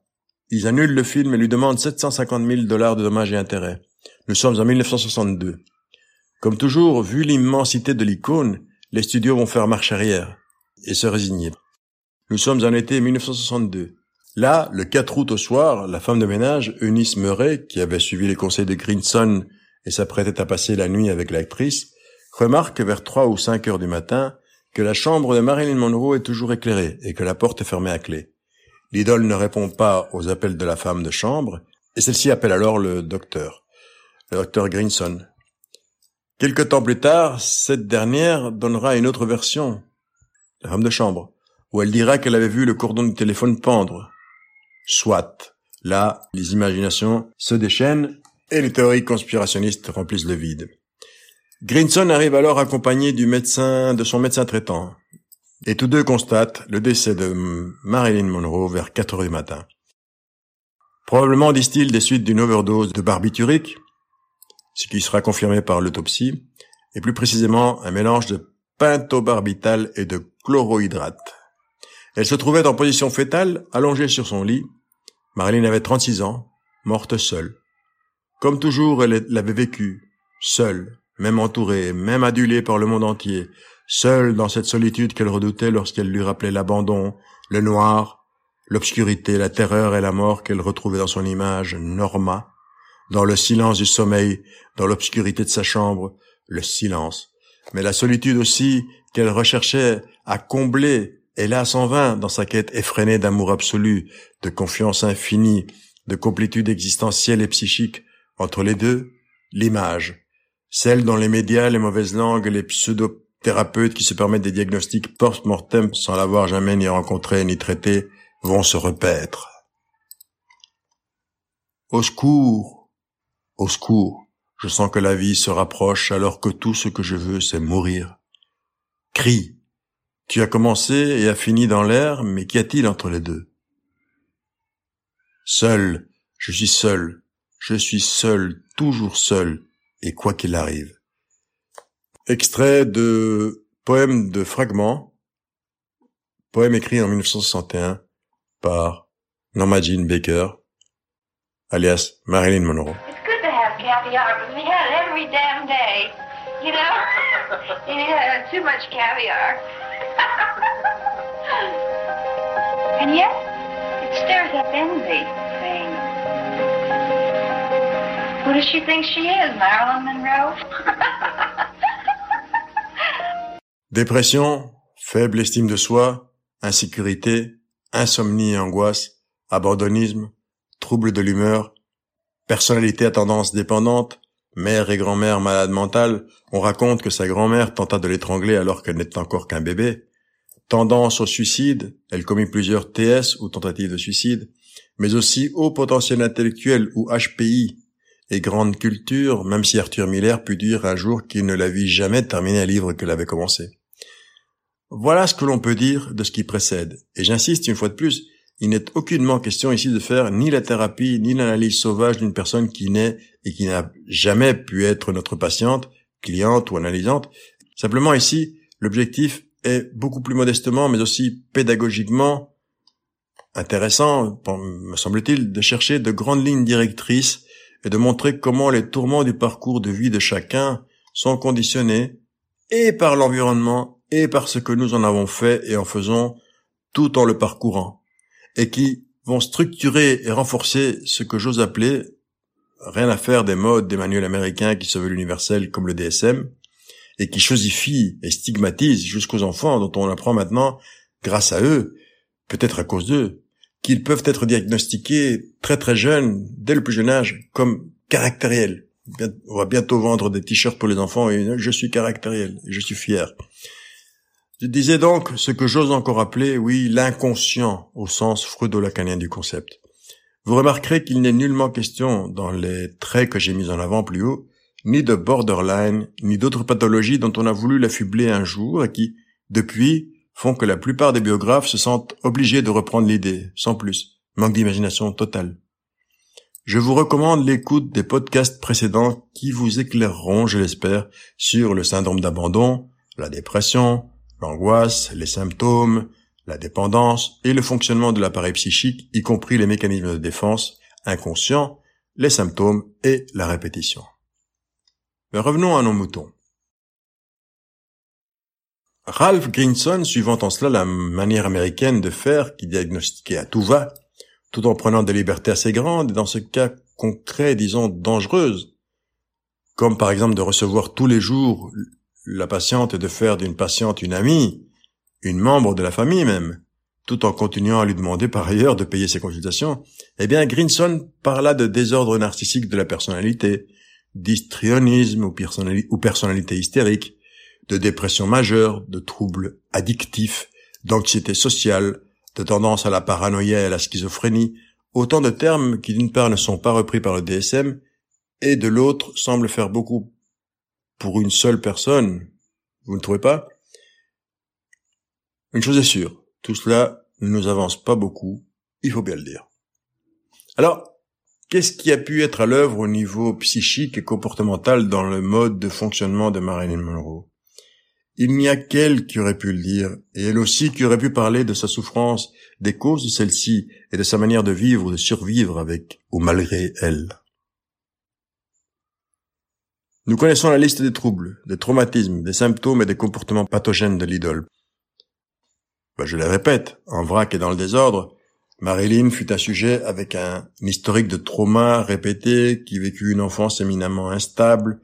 Ils annulent le film et lui demandent 750 000 dollars de dommages et intérêts. Nous sommes en 1962. Comme toujours, vu l'immensité de l'icône, les studios vont faire marche arrière et se résigner. Nous sommes en été 1962. Là, le 4 août au soir, la femme de ménage, Eunice Murray, qui avait suivi les conseils de Greenson et s'apprêtait à passer la nuit avec l'actrice, remarque vers 3 ou 5 heures du matin que la chambre de Marilyn Monroe est toujours éclairée et que la porte est fermée à clé. L'idole ne répond pas aux appels de la femme de chambre et celle-ci appelle alors le docteur, le docteur Greenson. Quelque temps plus tard, cette dernière donnera une autre version, la femme de chambre, où elle dira qu'elle avait vu le cordon du téléphone pendre. Soit. Là, les imaginations se déchaînent et les théories conspirationnistes remplissent le vide. Greenson arrive alors accompagné du médecin, de son médecin traitant. Et tous deux constatent le décès de Marilyn Monroe vers 4 heures du matin. Probablement, disent-ils, des suites d'une overdose de barbiturique, ce qui sera confirmé par l'autopsie, et plus précisément un mélange de pentobarbital et de chlorohydrate. Elle se trouvait en position fétale, allongée sur son lit. Marilyn avait 36 ans, morte seule. Comme toujours, elle l'avait vécu, seule, même entourée, même adulée par le monde entier, seule dans cette solitude qu'elle redoutait lorsqu'elle lui rappelait l'abandon, le noir, l'obscurité, la terreur et la mort qu'elle retrouvait dans son image Norma, dans le silence du sommeil, dans l'obscurité de sa chambre, le silence. Mais la solitude aussi qu'elle recherchait à combler, hélas en vain, dans sa quête effrénée d'amour absolu, de confiance infinie, de complétude existentielle et psychique. Entre les deux, l'image, celle dont les médias, les mauvaises langues, les pseudo-thérapeutes qui se permettent des diagnostics post-mortem sans l'avoir jamais ni rencontré ni traité, vont se repaître. Au secours, au secours, je sens que la vie se rapproche alors que tout ce que je veux, c'est mourir. Crie. Tu as commencé et as fini dans l'air, mais qu'y a-t-il entre les deux? Seul, je suis seul, je suis seul, toujours seul, et quoi qu'il arrive. Extrait de poème de fragments, poème écrit en 1961 par Norma Jean Baker, alias Marilyn Monroe. Caviar. (laughs) and yet, it stirs up envy, Who does she think she is, Marilyn Monroe? (laughs) Dépression, faible estime de soi, insécurité, insomnie et angoisse, abandonnisme, troubles de l'humeur, personnalité à tendance dépendante, mère et grand-mère malade mentale, on raconte que sa grand-mère tenta de l'étrangler alors qu'elle n'était encore qu'un bébé, tendance au suicide, elle commit plusieurs TS ou tentatives de suicide, mais aussi haut potentiel intellectuel ou HPI et grande culture, même si Arthur Miller put dire un jour qu'il ne la vit jamais terminer un livre qu'elle avait commencé. Voilà ce que l'on peut dire de ce qui précède. Et j'insiste une fois de plus, il n'est aucunement question ici de faire ni la thérapie ni l'analyse sauvage d'une personne qui n'est et qui n'a jamais pu être notre patiente, cliente ou analysante. Simplement ici, l'objectif est beaucoup plus modestement, mais aussi pédagogiquement intéressant, me semble-t-il, de chercher de grandes lignes directrices et de montrer comment les tourments du parcours de vie de chacun sont conditionnés et par l'environnement et par ce que nous en avons fait et en faisons tout en le parcourant, et qui vont structurer et renforcer ce que j'ose appeler rien à faire des modes des manuels américains qui se veulent universels comme le DSM, et qui chosifient et stigmatisent jusqu'aux enfants dont on apprend maintenant, grâce à eux, peut-être à cause d'eux, qu'ils peuvent être diagnostiqués très très jeunes, dès le plus jeune âge, comme caractériels. On va bientôt vendre des t-shirts pour les enfants et je suis caractériel, je suis fier. Je disais donc ce que j'ose encore appeler, oui, l'inconscient au sens freudo-lacanien du concept. Vous remarquerez qu'il n'est nullement question, dans les traits que j'ai mis en avant plus haut, ni de borderline, ni d'autres pathologies dont on a voulu l'affubler un jour et qui, depuis, font que la plupart des biographes se sentent obligés de reprendre l'idée, sans plus. Manque d'imagination totale. Je vous recommande l'écoute des podcasts précédents qui vous éclaireront, je l'espère, sur le syndrome d'abandon, la dépression, l'angoisse, les symptômes, la dépendance et le fonctionnement de l'appareil psychique, y compris les mécanismes de défense inconscients, les symptômes et la répétition. Mais revenons à nos moutons. Ralph Grinson, suivant en cela la manière américaine de faire qui diagnostiquait à tout va, tout en prenant des libertés assez grandes et dans ce cas concret, disons, dangereuses, comme par exemple de recevoir tous les jours la patiente et de faire d'une patiente une amie, une membre de la famille même, tout en continuant à lui demander par ailleurs de payer ses consultations, eh bien Grinson parla de désordre narcissique de la personnalité, d'histrionisme ou, ou personnalité hystérique, de dépression majeure, de troubles addictifs, d'anxiété sociale, de tendance à la paranoïa et à la schizophrénie, autant de termes qui d'une part ne sont pas repris par le DSM et de l'autre semblent faire beaucoup pour une seule personne. Vous ne trouvez pas? Une chose est sûre, tout cela ne nous avance pas beaucoup, il faut bien le dire. Alors, qu'est-ce qui a pu être à l'œuvre au niveau psychique et comportemental dans le mode de fonctionnement de Marilyn Monroe? Il n'y a qu'elle qui aurait pu le dire, et elle aussi qui aurait pu parler de sa souffrance, des causes de celle-ci, et de sa manière de vivre ou de survivre avec ou malgré elle. Nous connaissons la liste des troubles, des traumatismes, des symptômes et des comportements pathogènes de l'idole. Ben, je les répète, en vrac et dans le désordre, Marilyn fut un sujet avec un historique de trauma répété, qui vécut une enfance éminemment instable,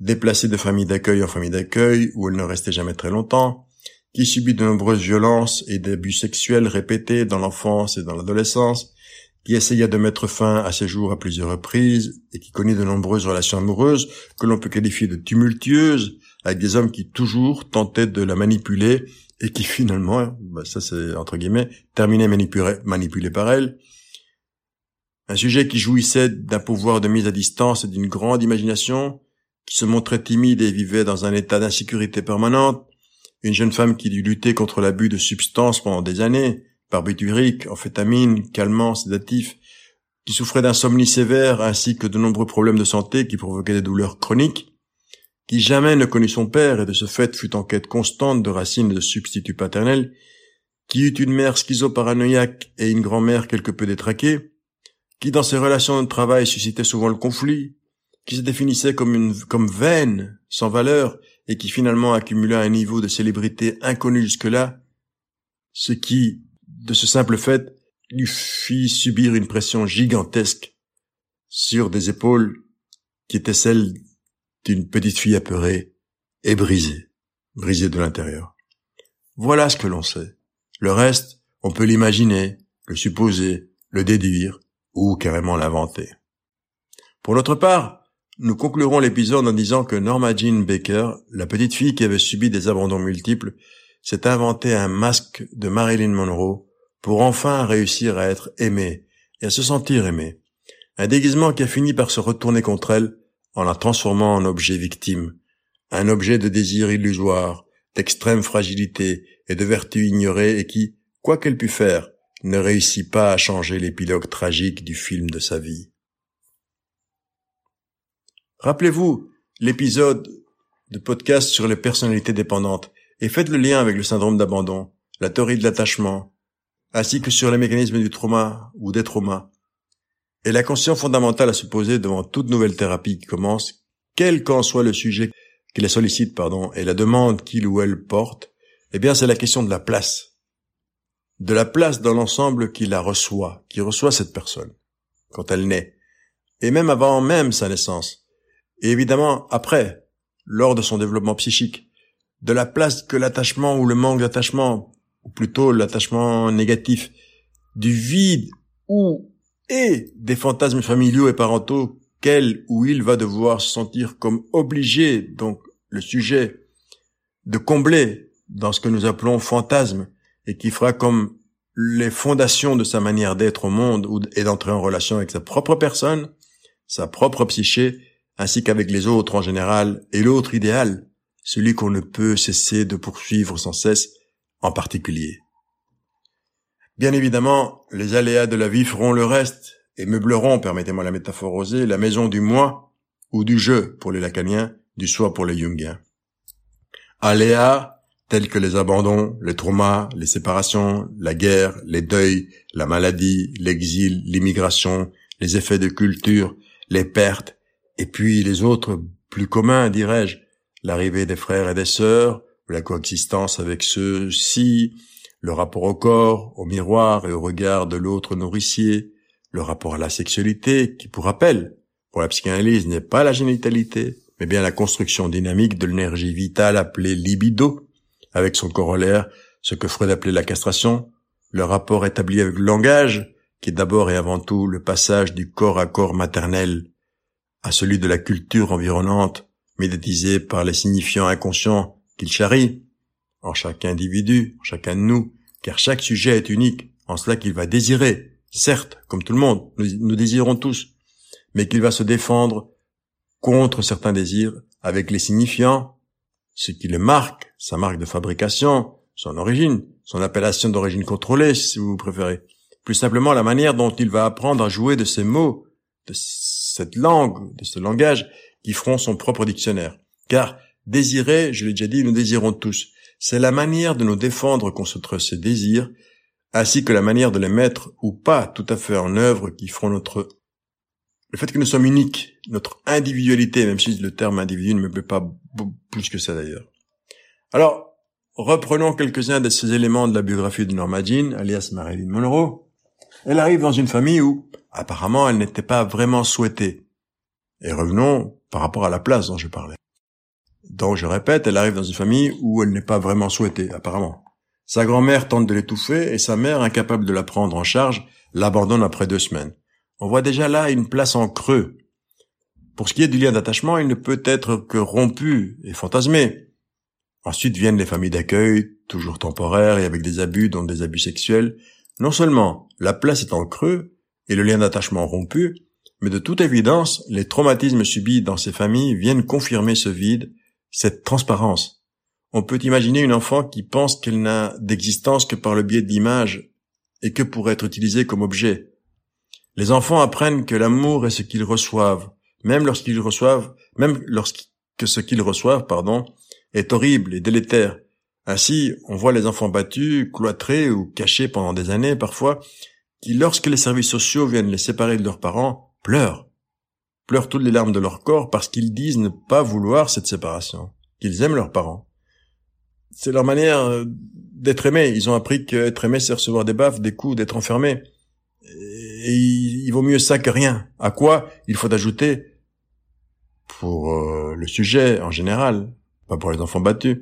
déplacée de famille d'accueil en famille d'accueil, où elle ne restait jamais très longtemps, qui subit de nombreuses violences et d'abus sexuels répétés dans l'enfance et dans l'adolescence, qui essaya de mettre fin à ses jours à plusieurs reprises et qui connaît de nombreuses relations amoureuses que l'on peut qualifier de tumultueuses, avec des hommes qui toujours tentaient de la manipuler et qui finalement, bah ça c'est entre guillemets, terminaient manipulés, manipulés par elle. Un sujet qui jouissait d'un pouvoir de mise à distance et d'une grande imagination, qui se montrait timide et vivait dans un état d'insécurité permanente, une jeune femme qui dut lutter contre l'abus de substances pendant des années, barbituriques, amphétamines, calmants, sédatifs, qui souffrait d'insomnie sévère ainsi que de nombreux problèmes de santé qui provoquaient des douleurs chroniques, qui jamais ne connut son père et de ce fait fut en quête constante de racines de substituts paternels, qui eut une mère schizoparanoïaque et une grand-mère quelque peu détraquée, qui dans ses relations de travail suscitait souvent le conflit, qui se définissait comme une, comme vaine, sans valeur, et qui finalement accumula un niveau de célébrité inconnu jusque-là, ce qui, de ce simple fait, lui fit subir une pression gigantesque sur des épaules qui étaient celles d'une petite fille apeurée et brisée, brisée de l'intérieur. Voilà ce que l'on sait. Le reste, on peut l'imaginer, le supposer, le déduire, ou carrément l'inventer. Pour notre part, nous conclurons l'épisode en disant que Norma Jean Baker, la petite fille qui avait subi des abandons multiples, s'est inventé un masque de Marilyn Monroe pour enfin réussir à être aimée et à se sentir aimée. Un déguisement qui a fini par se retourner contre elle en la transformant en objet victime, un objet de désir illusoire, d'extrême fragilité et de vertu ignorée et qui, quoi qu'elle pût faire, ne réussit pas à changer l'épilogue tragique du film de sa vie. Rappelez-vous l'épisode de podcast sur les personnalités dépendantes et faites le lien avec le syndrome d'abandon, la théorie de l'attachement, ainsi que sur les mécanismes du trauma ou des traumas. Et la question fondamentale à se poser devant toute nouvelle thérapie qui commence, quel qu'en soit le sujet qui la sollicite, pardon, et la demande qu'il ou elle porte, eh bien c'est la question de la place. De la place dans l'ensemble qui la reçoit, qui reçoit cette personne, quand elle naît. Et même avant même sa naissance et évidemment après, lors de son développement psychique, de la place que l'attachement ou le manque d'attachement, ou plutôt l'attachement négatif, du vide ou et des fantasmes familiaux et parentaux qu'elle ou il va devoir se sentir comme obligé, donc le sujet, de combler dans ce que nous appelons fantasme, et qui fera comme les fondations de sa manière d'être au monde et d'entrer en relation avec sa propre personne, sa propre psyché ainsi qu'avec les autres en général, et l'autre idéal, celui qu'on ne peut cesser de poursuivre sans cesse, en particulier. Bien évidemment, les aléas de la vie feront le reste, et meubleront, permettez-moi la métaphore osée, la maison du moi, ou du je pour les lacaniens, du soi pour les jungiens. Aléas, tels que les abandons, les traumas, les séparations, la guerre, les deuils, la maladie, l'exil, l'immigration, les effets de culture, les pertes, et puis les autres plus communs, dirais-je, l'arrivée des frères et des sœurs, la coexistence avec ceux-ci, le rapport au corps, au miroir et au regard de l'autre nourricier, le rapport à la sexualité, qui, pour rappel, pour la psychanalyse, n'est pas la génitalité, mais bien la construction dynamique de l'énergie vitale appelée libido, avec son corollaire, ce que Freud appelait la castration, le rapport établi avec le langage, qui est d'abord et avant tout le passage du corps à corps maternel à celui de la culture environnante, médiatisée par les signifiants inconscients qu'il charrie, en chaque individu, en chacun de nous, car chaque sujet est unique, en cela qu'il va désirer, certes, comme tout le monde, nous, désirons tous, mais qu'il va se défendre contre certains désirs avec les signifiants, ce qui le marque, sa marque de fabrication, son origine, son appellation d'origine contrôlée, si vous préférez. Plus simplement la manière dont il va apprendre à jouer de ces mots, de cette langue, de ce langage, qui feront son propre dictionnaire. Car désirer, je l'ai déjà dit, nous désirons tous. C'est la manière de nous défendre contre ces désirs, ainsi que la manière de les mettre ou pas tout à fait en œuvre qui feront notre le fait que nous sommes uniques, notre individualité, même si le terme individu ne me plaît pas plus que ça d'ailleurs. Alors, reprenons quelques-uns de ces éléments de la biographie de Norma Jean, alias Marilyn Monroe. Elle arrive dans une famille où, apparemment, elle n'était pas vraiment souhaitée. Et revenons par rapport à la place dont je parlais. Donc, je répète, elle arrive dans une famille où elle n'est pas vraiment souhaitée, apparemment. Sa grand-mère tente de l'étouffer et sa mère, incapable de la prendre en charge, l'abandonne après deux semaines. On voit déjà là une place en creux. Pour ce qui est du lien d'attachement, il ne peut être que rompu et fantasmé. Ensuite viennent les familles d'accueil, toujours temporaires et avec des abus, dont des abus sexuels. Non seulement la place est en creux et le lien d'attachement rompu, mais de toute évidence, les traumatismes subis dans ces familles viennent confirmer ce vide, cette transparence. On peut imaginer une enfant qui pense qu'elle n'a d'existence que par le biais d'images et que pour être utilisée comme objet. Les enfants apprennent que l'amour est ce qu'ils reçoivent, même lorsqu'ils reçoivent, même lorsque ce qu'ils reçoivent, pardon, est horrible et délétère. Ainsi, on voit les enfants battus, cloîtrés ou cachés pendant des années parfois, qui lorsque les services sociaux viennent les séparer de leurs parents, pleurent. Pleurent toutes les larmes de leur corps parce qu'ils disent ne pas vouloir cette séparation, qu'ils aiment leurs parents. C'est leur manière euh, d'être aimés. Ils ont appris qu'être aimé, c'est recevoir des baffes, des coups, d'être enfermé et il, vaut mieux ça que rien. À quoi il faut ajouter, pour euh, le sujet en général, pas pour les enfants battus,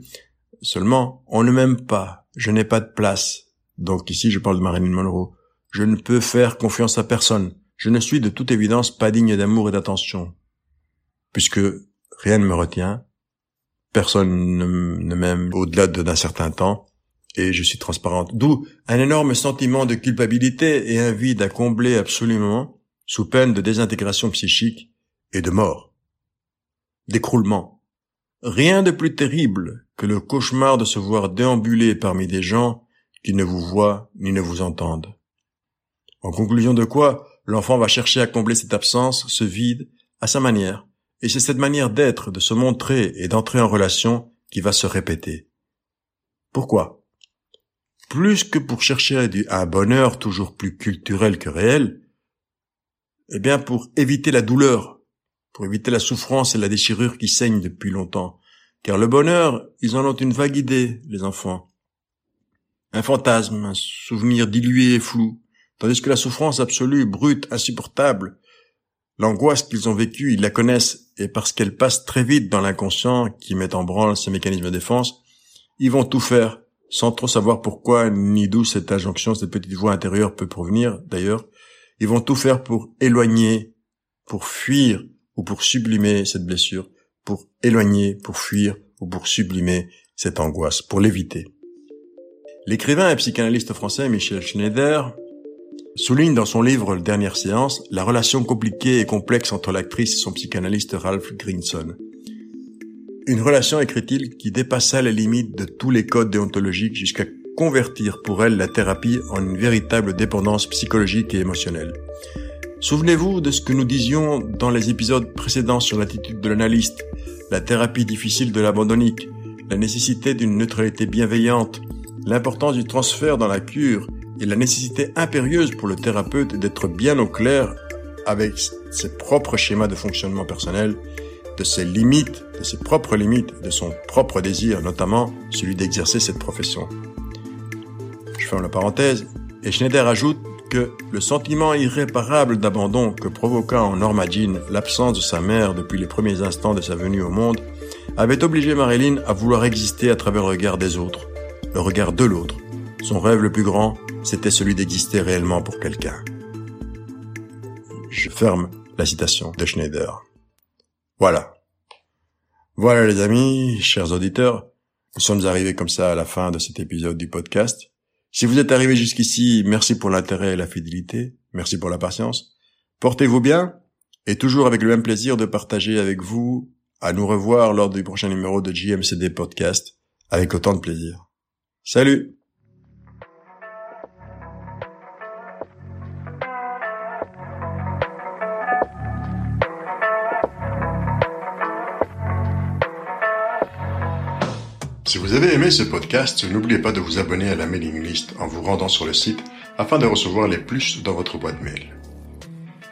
seulement, on ne m'aime pas, je n'ai pas de place. Donc ici, je parle de Marilyn Monroe. Je ne peux faire confiance à personne. Je ne suis de toute évidence pas digne d'amour et d'attention. Puisque rien ne me retient, personne ne m'aime au-delà d'un certain temps, et je suis transparente. D'où un énorme sentiment de culpabilité et un vide à combler absolument, sous peine de désintégration psychique et de mort. D'écroulement. Rien de plus terrible que le cauchemar de se voir déambuler parmi des gens qui ne vous voient ni ne vous entendent. En conclusion de quoi, l'enfant va chercher à combler cette absence, ce vide, à sa manière, et c'est cette manière d'être, de se montrer et d'entrer en relation qui va se répéter. Pourquoi? Plus que pour chercher un bonheur toujours plus culturel que réel, eh bien pour éviter la douleur, pour éviter la souffrance et la déchirure qui saignent depuis longtemps. Car le bonheur, ils en ont une vague idée, les enfants. Un fantasme, un souvenir dilué et flou, tandis que la souffrance absolue, brute, insupportable, l'angoisse qu'ils ont vécue, ils la connaissent, et parce qu'elle passe très vite dans l'inconscient qui met en branle ce mécanisme de défense, ils vont tout faire sans trop savoir pourquoi ni d'où cette injonction, cette petite voix intérieure peut provenir d'ailleurs, ils vont tout faire pour éloigner, pour fuir ou pour sublimer cette blessure, pour éloigner, pour fuir ou pour sublimer cette angoisse, pour l'éviter. L'écrivain et psychanalyste français Michel Schneider souligne dans son livre Dernière séance la relation compliquée et complexe entre l'actrice et son psychanalyste Ralph Grinson. Une relation, écrit-il, qui dépassa les limites de tous les codes déontologiques jusqu'à convertir pour elle la thérapie en une véritable dépendance psychologique et émotionnelle. Souvenez-vous de ce que nous disions dans les épisodes précédents sur l'attitude de l'analyste, la thérapie difficile de l'abandonnique, la nécessité d'une neutralité bienveillante, l'importance du transfert dans la cure et la nécessité impérieuse pour le thérapeute d'être bien au clair avec ses propres schémas de fonctionnement personnel, de ses limites, de ses propres limites, de son propre désir, notamment celui d'exercer cette profession. Je ferme la parenthèse, et Schneider ajoute que le sentiment irréparable d'abandon que provoqua en Norma Jean l'absence de sa mère depuis les premiers instants de sa venue au monde avait obligé Marilyn à vouloir exister à travers le regard des autres, le regard de l'autre. Son rêve le plus grand, c'était celui d'exister réellement pour quelqu'un. Je ferme la citation de Schneider. Voilà. Voilà les amis, chers auditeurs, nous sommes arrivés comme ça à la fin de cet épisode du podcast. Si vous êtes arrivés jusqu'ici, merci pour l'intérêt et la fidélité, merci pour la patience. Portez-vous bien et toujours avec le même plaisir de partager avec vous, à nous revoir lors du prochain numéro de JMCD Podcast, avec autant de plaisir. Salut Si vous avez aimé ce podcast, n'oubliez pas de vous abonner à la mailing list en vous rendant sur le site afin de recevoir les plus dans votre boîte mail.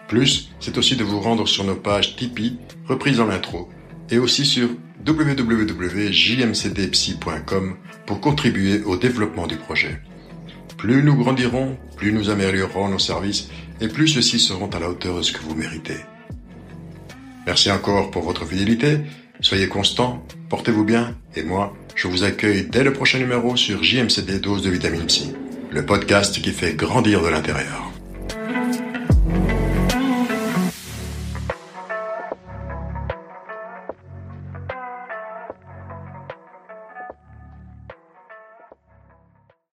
Plus, c'est aussi de vous rendre sur nos pages Tipeee, reprises en l'intro, et aussi sur www.jmcdpsy.com pour contribuer au développement du projet. Plus nous grandirons, plus nous améliorerons nos services et plus ceux-ci seront à la hauteur de ce que vous méritez. Merci encore pour votre fidélité, soyez constants, portez-vous bien et moi, je vous accueille dès le prochain numéro sur JMCD Dose de Vitamine C, le podcast qui fait grandir de l'intérieur.